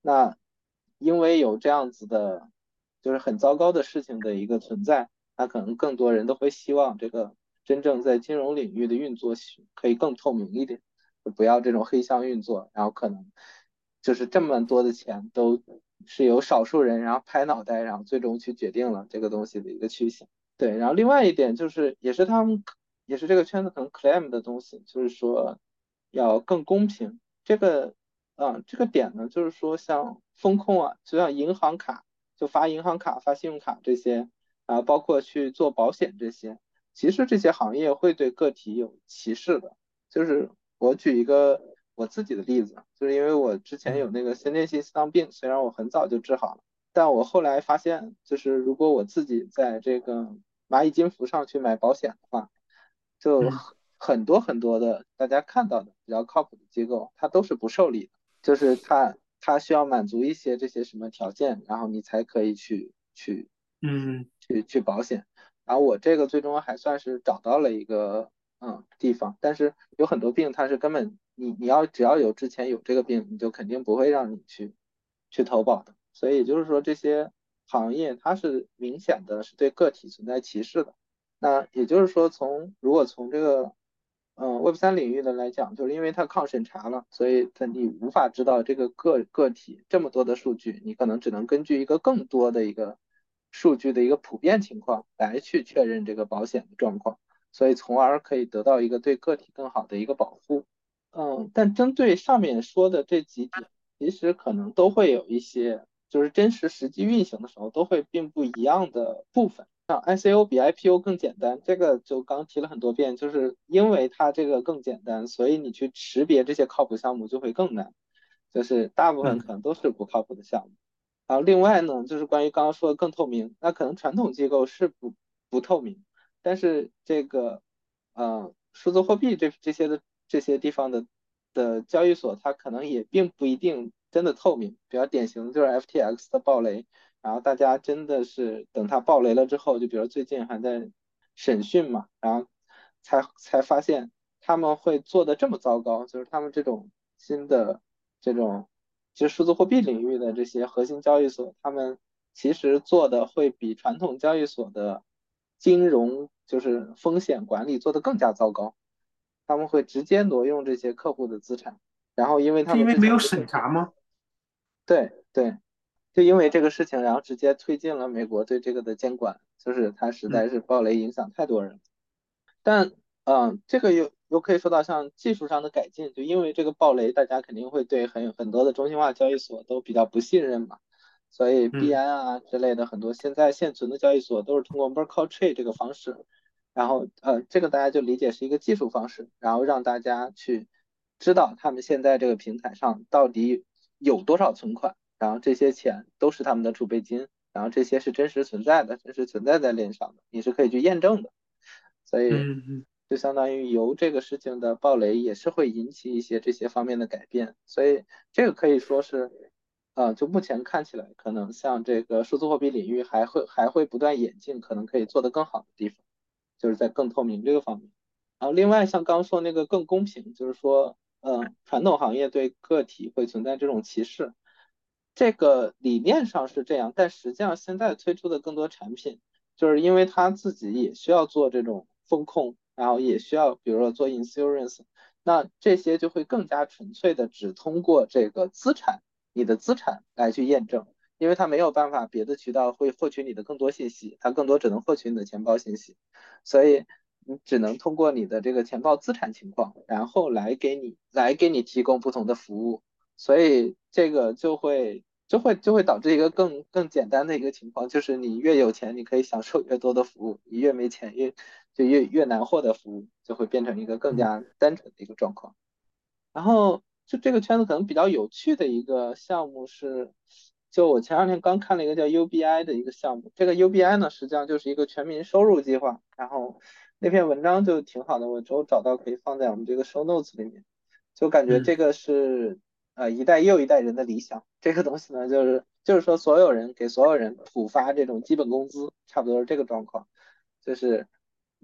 那因为有这样子的，就是很糟糕的事情的一个存在，那可能更多人都会希望这个真正在金融领域的运作可以更透明一点，不要这种黑箱运作，然后可能。就是这么多的钱都是由少数人，然后拍脑袋，然后最终去决定了这个东西的一个趋向。对，然后另外一点就是，也是他们，也是这个圈子可能 claim 的东西，就是说要更公平。这个，嗯，这个点呢，就是说像风控啊，就像银行卡，就发银行卡、发信用卡这些，啊，包括去做保险这些，其实这些行业会对个体有歧视的。就是我举一个。我自己的例子，就是因为我之前有那个先天性心脏病，虽然我很早就治好了，但我后来发现，就是如果我自己在这个蚂蚁金服上去买保险的话，就很多很多的大家看到的比较靠谱的机构，它都是不受理的，就是它它需要满足一些这些什么条件，然后你才可以去去嗯去去保险，然后我这个最终还算是找到了一个嗯地方，但是有很多病它是根本。你你要只要有之前有这个病，你就肯定不会让你去去投保的。所以也就是说这些行业它是明显的是对个体存在歧视的。那也就是说从如果从这个嗯 Web 三领域的来讲，就是因为它抗审查了，所以它你无法知道这个个个体这么多的数据，你可能只能根据一个更多的一个数据的一个普遍情况来去确认这个保险的状况，所以从而可以得到一个对个体更好的一个保护。嗯，但针对上面说的这几点，其实可能都会有一些，就是真实实际运行的时候都会并不一样的部分。像 ICO 比 IPO 更简单，这个就刚提了很多遍，就是因为它这个更简单，所以你去识别这些靠谱项目就会更难，就是大部分可能都是不靠谱的项目。然后另外呢，就是关于刚刚说的更透明，那可能传统机构是不不透明，但是这个，呃，数字货币这这些的。这些地方的的交易所，它可能也并不一定真的透明。比较典型的就是 FTX 的暴雷，然后大家真的是等它暴雷了之后，就比如最近还在审讯嘛，然后才才发现他们会做的这么糟糕，就是他们这种新的这种就数字货币领域的这些核心交易所，他们其实做的会比传统交易所的金融就是风险管理做的更加糟糕。他们会直接挪用这些客户的资产，然后因为他们因为没有审查吗？对对，就因为这个事情，然后直接推进了美国对这个的监管，就是它实在是暴雷影响太多人。但嗯，这个又又可以说到像技术上的改进，就因为这个暴雷，大家肯定会对很很多的中心化交易所都比较不信任嘛，所以币安啊之类的很多现在现存的交易所都是通过 Merkle Trade 这个方式。然后，呃，这个大家就理解是一个技术方式，然后让大家去知道他们现在这个平台上到底有多少存款，然后这些钱都是他们的储备金，然后这些是真实存在的，真实存在在链上的，你是可以去验证的。所以，就相当于油这个事情的暴雷也是会引起一些这些方面的改变，所以这个可以说是，呃，就目前看起来，可能像这个数字货币领域还会还会不断演进，可能可以做得更好的地方，就是在更透明这个方面。然后另外像刚说那个更公平，就是说，嗯，传统行业对个体会存在这种歧视，这个理念上是这样，但实际上现在推出的更多产品，就是因为他自己也需要做这种风控。然后也需要，比如说做 insurance，那这些就会更加纯粹的只通过这个资产，你的资产来去验证，因为它没有办法别的渠道会获取你的更多信息，它更多只能获取你的钱包信息，所以你只能通过你的这个钱包资产情况，然后来给你来给你提供不同的服务，所以这个就会。就会就会导致一个更更简单的一个情况，就是你越有钱，你可以享受越多的服务；你越没钱，越就越越难获得服务，就会变成一个更加单纯的一个状况。然后就这个圈子可能比较有趣的一个项目是，就我前两天刚看了一个叫 UBI 的一个项目，这个 UBI 呢实际上就是一个全民收入计划。然后那篇文章就挺好的，我之后找到可以放在我们这个 show notes 里面。就感觉这个是。呃，一代又一代人的理想，这个东西呢，就是就是说，所有人给所有人普发这种基本工资，差不多是这个状况。就是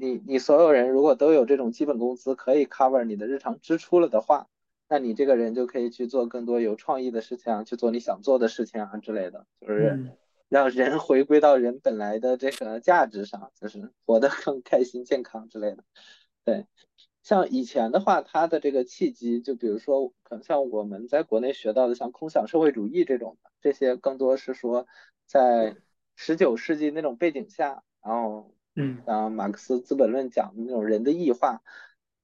你你所有人如果都有这种基本工资，可以 cover 你的日常支出了的话，那你这个人就可以去做更多有创意的事情，去做你想做的事情啊之类的，就是让人回归到人本来的这个价值上，就是活得更开心、健康之类的。对。像以前的话，它的这个契机，就比如说，可能像我们在国内学到的，像空想社会主义这种的，这些更多是说，在十九世纪那种背景下，然后，嗯，然后马克思《资本论》讲的那种人的异化，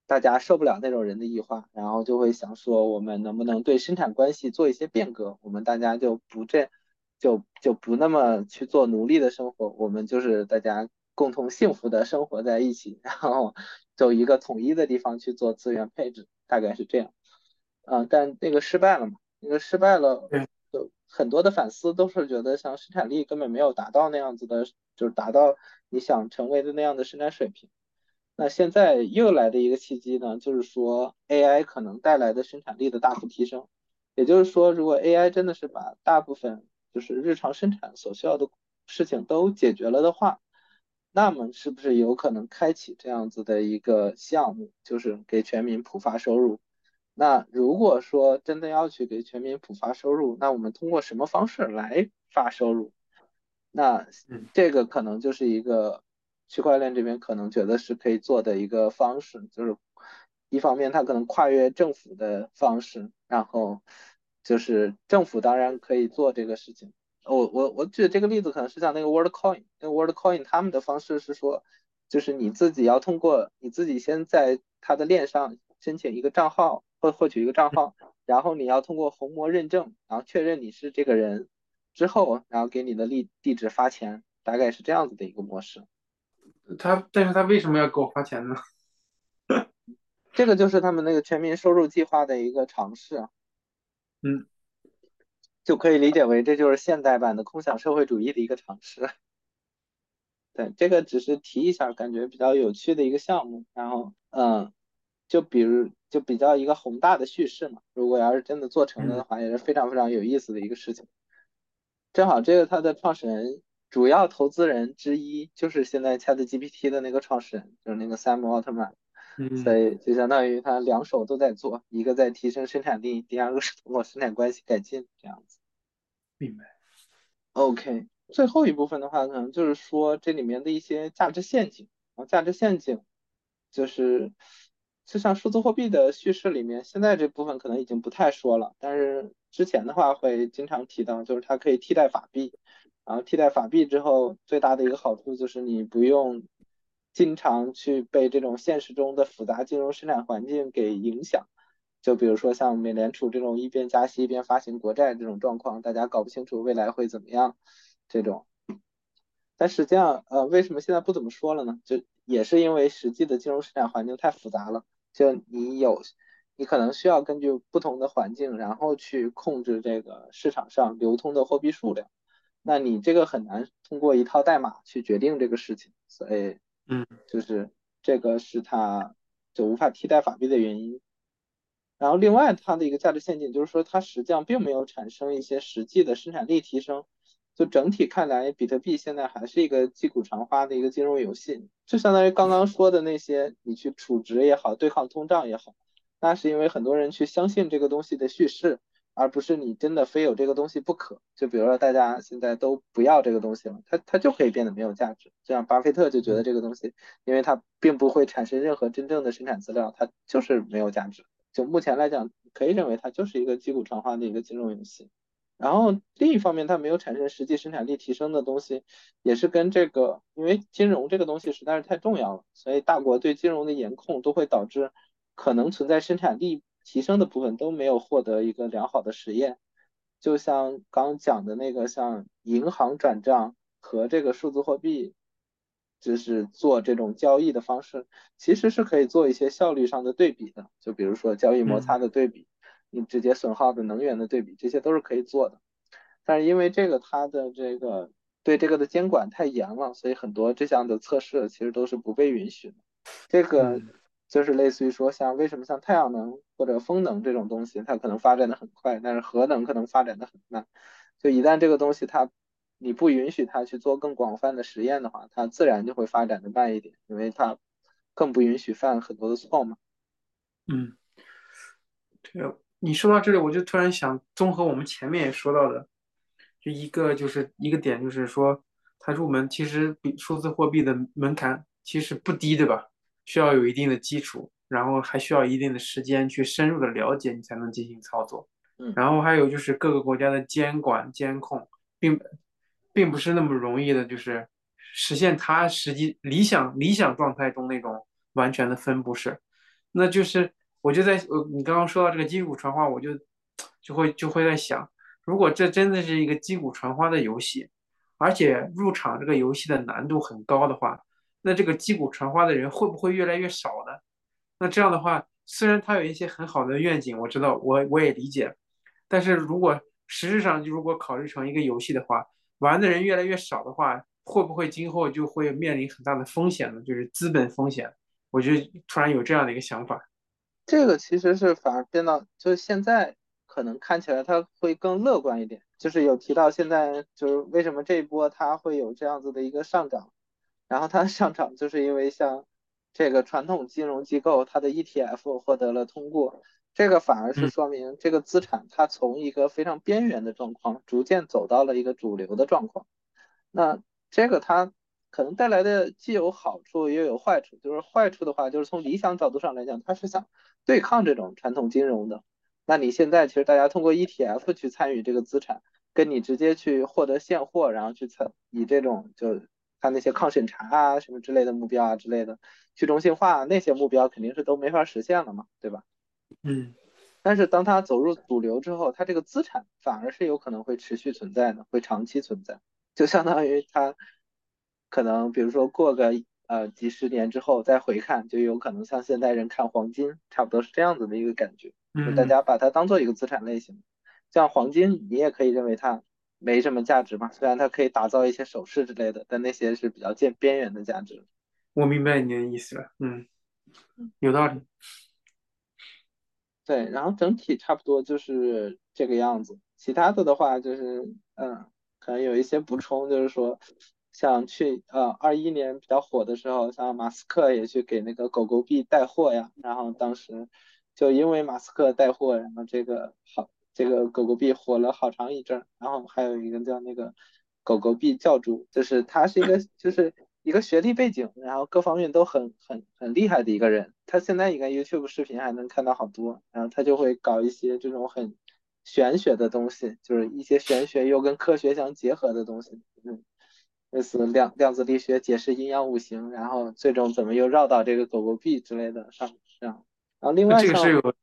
大家受不了那种人的异化，然后就会想说，我们能不能对生产关系做一些变革？我们大家就不这，就就不那么去做奴隶的生活，我们就是大家。共同幸福的生活在一起，然后走一个统一的地方去做资源配置，大概是这样。嗯，但那个失败了嘛？那个失败了，就很多的反思都是觉得，像生产力根本没有达到那样子的，就是达到你想成为的那样的生产水平。那现在又来的一个契机呢，就是说 AI 可能带来的生产力的大幅提升。也就是说，如果 AI 真的是把大部分就是日常生产所需要的事情都解决了的话，那么是不是有可能开启这样子的一个项目，就是给全民普发收入？那如果说真的要去给全民普发收入，那我们通过什么方式来发收入？那这个可能就是一个区块链这边可能觉得是可以做的一个方式，就是一方面它可能跨越政府的方式，然后就是政府当然可以做这个事情。我我我举这个例子可能是像那个 WorldCoin，那个 WorldCoin 他们的方式是说，就是你自己要通过你自己先在它的链上申请一个账号或获取一个账号，然后你要通过虹膜认证，然后确认你是这个人之后，然后给你的地地址发钱，大概是这样子的一个模式。他但是他为什么要给我发钱呢？这个就是他们那个全民收入计划的一个尝试。嗯。就可以理解为这就是现代版的空想社会主义的一个尝试。对，这个只是提一下，感觉比较有趣的一个项目。然后，嗯，就比如就比较一个宏大的叙事嘛。如果要是真的做成了的话，也是非常非常有意思的一个事情。正好这个它的创始人、主要投资人之一就是现在 ChatGPT 的那个创始人，就是那个 Sam Altman。所以就相当于他两手都在做，一个在提升生产力，第二个是通过生产关系改进这样子。明白。OK，最后一部分的话，可能就是说这里面的一些价值陷阱。然后价值陷阱就是，就像数字货币的叙事里面，现在这部分可能已经不太说了，但是之前的话会经常提到，就是它可以替代法币。然后替代法币之后，最大的一个好处就是你不用。经常去被这种现实中的复杂金融生产环境给影响，就比如说像美联储这种一边加息一边发行国债这种状况，大家搞不清楚未来会怎么样。这种，但实际上，呃，为什么现在不怎么说了呢？就也是因为实际的金融生产环境太复杂了。就你有，你可能需要根据不同的环境，然后去控制这个市场上流通的货币数量。那你这个很难通过一套代码去决定这个事情，所以。嗯，就是这个是它就无法替代法币的原因。然后另外它的一个价值陷阱就是说，它实际上并没有产生一些实际的生产力提升。就整体看来，比特币现在还是一个击鼓传花的一个金融游戏，就相当于刚刚说的那些，你去储值也好，对抗通胀也好，那是因为很多人去相信这个东西的叙事，而不是你真的非有这个东西不可。就比如说大家现在都不要这个东西了，它它就可以变得没有价值。这样，巴菲特就觉得这个东西，因为它并不会产生任何真正的生产资料，它就是没有价值。就目前来讲，可以认为它就是一个击鼓传花的一个金融游戏。然后另一方面，它没有产生实际生产力提升的东西，也是跟这个，因为金融这个东西实在是太重要了，所以大国对金融的严控都会导致可能存在生产力提升的部分都没有获得一个良好的实验。就像刚讲的那个，像银行转账和这个数字货币，就是做这种交易的方式，其实是可以做一些效率上的对比的，就比如说交易摩擦的对比。你直接损耗的能源的对比，这些都是可以做的，但是因为这个它的这个对这个的监管太严了，所以很多这项的测试其实都是不被允许的。这个就是类似于说，像为什么像太阳能或者风能这种东西，它可能发展的很快，但是核能可能发展的很慢。就一旦这个东西它你不允许它去做更广泛的实验的话，它自然就会发展的慢一点，因为它更不允许犯很多的错嘛。嗯，这个。你说到这里，我就突然想，综合我们前面也说到的，就一个就是一个点，就是说它入门其实比数字货币的门槛其实不低，对吧？需要有一定的基础，然后还需要一定的时间去深入的了解，你才能进行操作。嗯，然后还有就是各个国家的监管监控，并并不是那么容易的，就是实现它实际理想理想状态中那种完全的分布式，那就是。我就在呃，你刚刚说到这个击鼓传花，我就就会就会在想，如果这真的是一个击鼓传花的游戏，而且入场这个游戏的难度很高的话，那这个击鼓传花的人会不会越来越少呢？那这样的话，虽然他有一些很好的愿景，我知道我我也理解，但是如果实质上就如果考虑成一个游戏的话，玩的人越来越少的话，会不会今后就会面临很大的风险呢？就是资本风险。我就突然有这样的一个想法。这个其实是反而变到，就是现在可能看起来它会更乐观一点，就是有提到现在就是为什么这一波它会有这样子的一个上涨，然后它上涨就是因为像这个传统金融机构它的 ETF 获得了通过，这个反而是说明这个资产它从一个非常边缘的状况逐渐走到了一个主流的状况，那这个它。可能带来的既有好处也有坏处，就是坏处的话，就是从理想角度上来讲，它是想对抗这种传统金融的。那你现在其实大家通过 ETF 去参与这个资产，跟你直接去获得现货，然后去参以这种就它那些抗审查啊什么之类的目标啊之类的去中心化那些目标肯定是都没法实现了嘛，对吧？嗯。但是当它走入主流之后，它这个资产反而是有可能会持续存在的，会长期存在，就相当于它。可能比如说过个呃几十年之后再回看，就有可能像现代人看黄金，差不多是这样子的一个感觉。就大家把它当做一个资产类型，像黄金，你也可以认为它没什么价值嘛，虽然它可以打造一些首饰之类的，但那些是比较见边缘的价值。我明白你的意思了，嗯，有道理。对，然后整体差不多就是这个样子，其他的的话就是嗯，可能有一些补充，就是说。像去呃二一年比较火的时候，像马斯克也去给那个狗狗币带货呀，然后当时就因为马斯克带货，然后这个好这个狗狗币火了好长一阵儿，然后还有一个叫那个狗狗币教主，就是他是一个就是一个学历背景，然后各方面都很很很厉害的一个人，他现在应该 YouTube 视频还能看到好多，然后他就会搞一些这种很玄学的东西，就是一些玄学又跟科学相结合的东西，嗯。类似量量子力学解释阴阳五行，然后最终怎么又绕到这个狗狗币之类的上这样，然后另外这个是有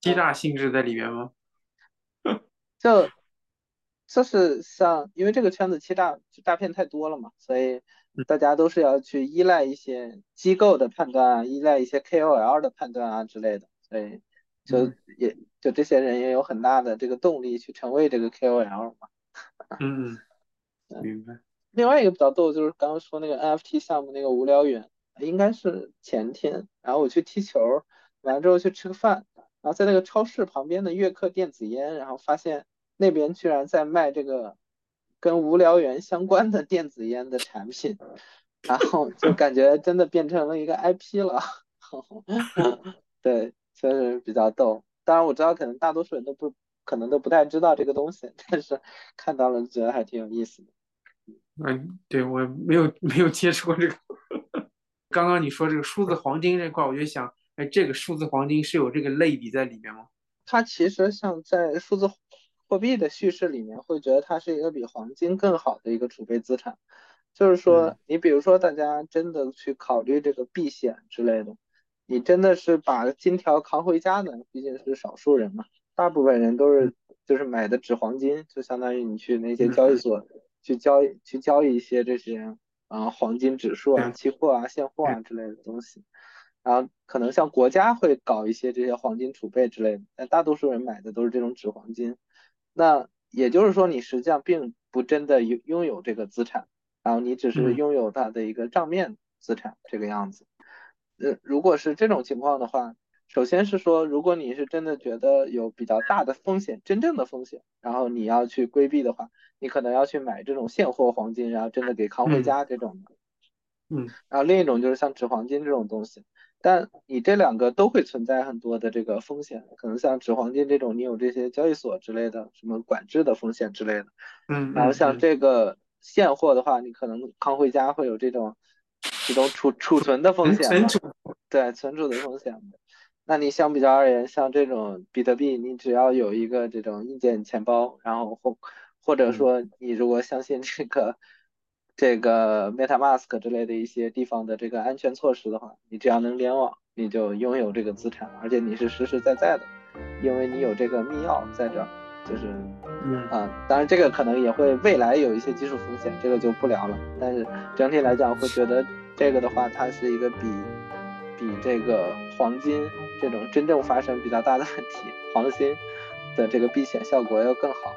欺诈性质在里面吗？就就是像因为这个圈子欺诈诈骗太多了嘛，所以大家都是要去依赖一些机构的判断啊，依赖一些 KOL 的判断啊之类的，所以就也就这些人也有很大的这个动力去成为这个 KOL 嘛。嗯，明白。另外一个比较逗就是刚刚说那个 NFT 项目那个无聊猿，应该是前天，然后我去踢球，完了之后去吃个饭，然后在那个超市旁边的悦客电子烟，然后发现那边居然在卖这个跟无聊猿相关的电子烟的产品，然后就感觉真的变成了一个 IP 了，对，确实比较逗。当然我知道可能大多数人都不可能都不太知道这个东西，但是看到了觉得还挺有意思的。嗯，对我没有 没有接触过这个。刚刚你说这个数字黄金这块，我就想，哎，这个数字黄金是有这个类比在里面吗？它其实像在数字货币的叙事里面，会觉得它是一个比黄金更好的一个储备资产。就是说，你比如说大家真的去考虑这个避险之类的，你真的是把金条扛回家的，毕竟是少数人嘛，大部分人都是就是买的纸黄金，就相当于你去那些交易所。去交易去交易一些这些啊黄金指数啊期货啊现货啊之类的东西，然后可能像国家会搞一些这些黄金储备之类的，但大多数人买的都是这种纸黄金。那也就是说，你实际上并不真的拥拥有这个资产，然后你只是拥有它的一个账面资产这个样子。呃，如果是这种情况的话，首先是说，如果你是真的觉得有比较大的风险，真正的风险，然后你要去规避的话。你可能要去买这种现货黄金，然后真的给扛回家这种的，嗯，然后另一种就是像纸黄金这种东西，但你这两个都会存在很多的这个风险，可能像纸黄金这种，你有这些交易所之类的什么管制的风险之类的，嗯，然后像这个现货的话，你可能扛回家会有这种这种储储存的风险，存储。对，存储的风险。那你相比较而言，像这种比特币，你只要有一个这种硬件钱包，然后或或者说，你如果相信这个这个 MetaMask 之类的一些地方的这个安全措施的话，你只要能联网，你就拥有这个资产，而且你是实实在在的，因为你有这个密钥在这儿，就是，啊，当然这个可能也会未来有一些技术风险，这个就不聊了。但是整体来讲，会觉得这个的话，它是一个比比这个黄金这种真正发生比较大的问题，黄金的这个避险效果要更好。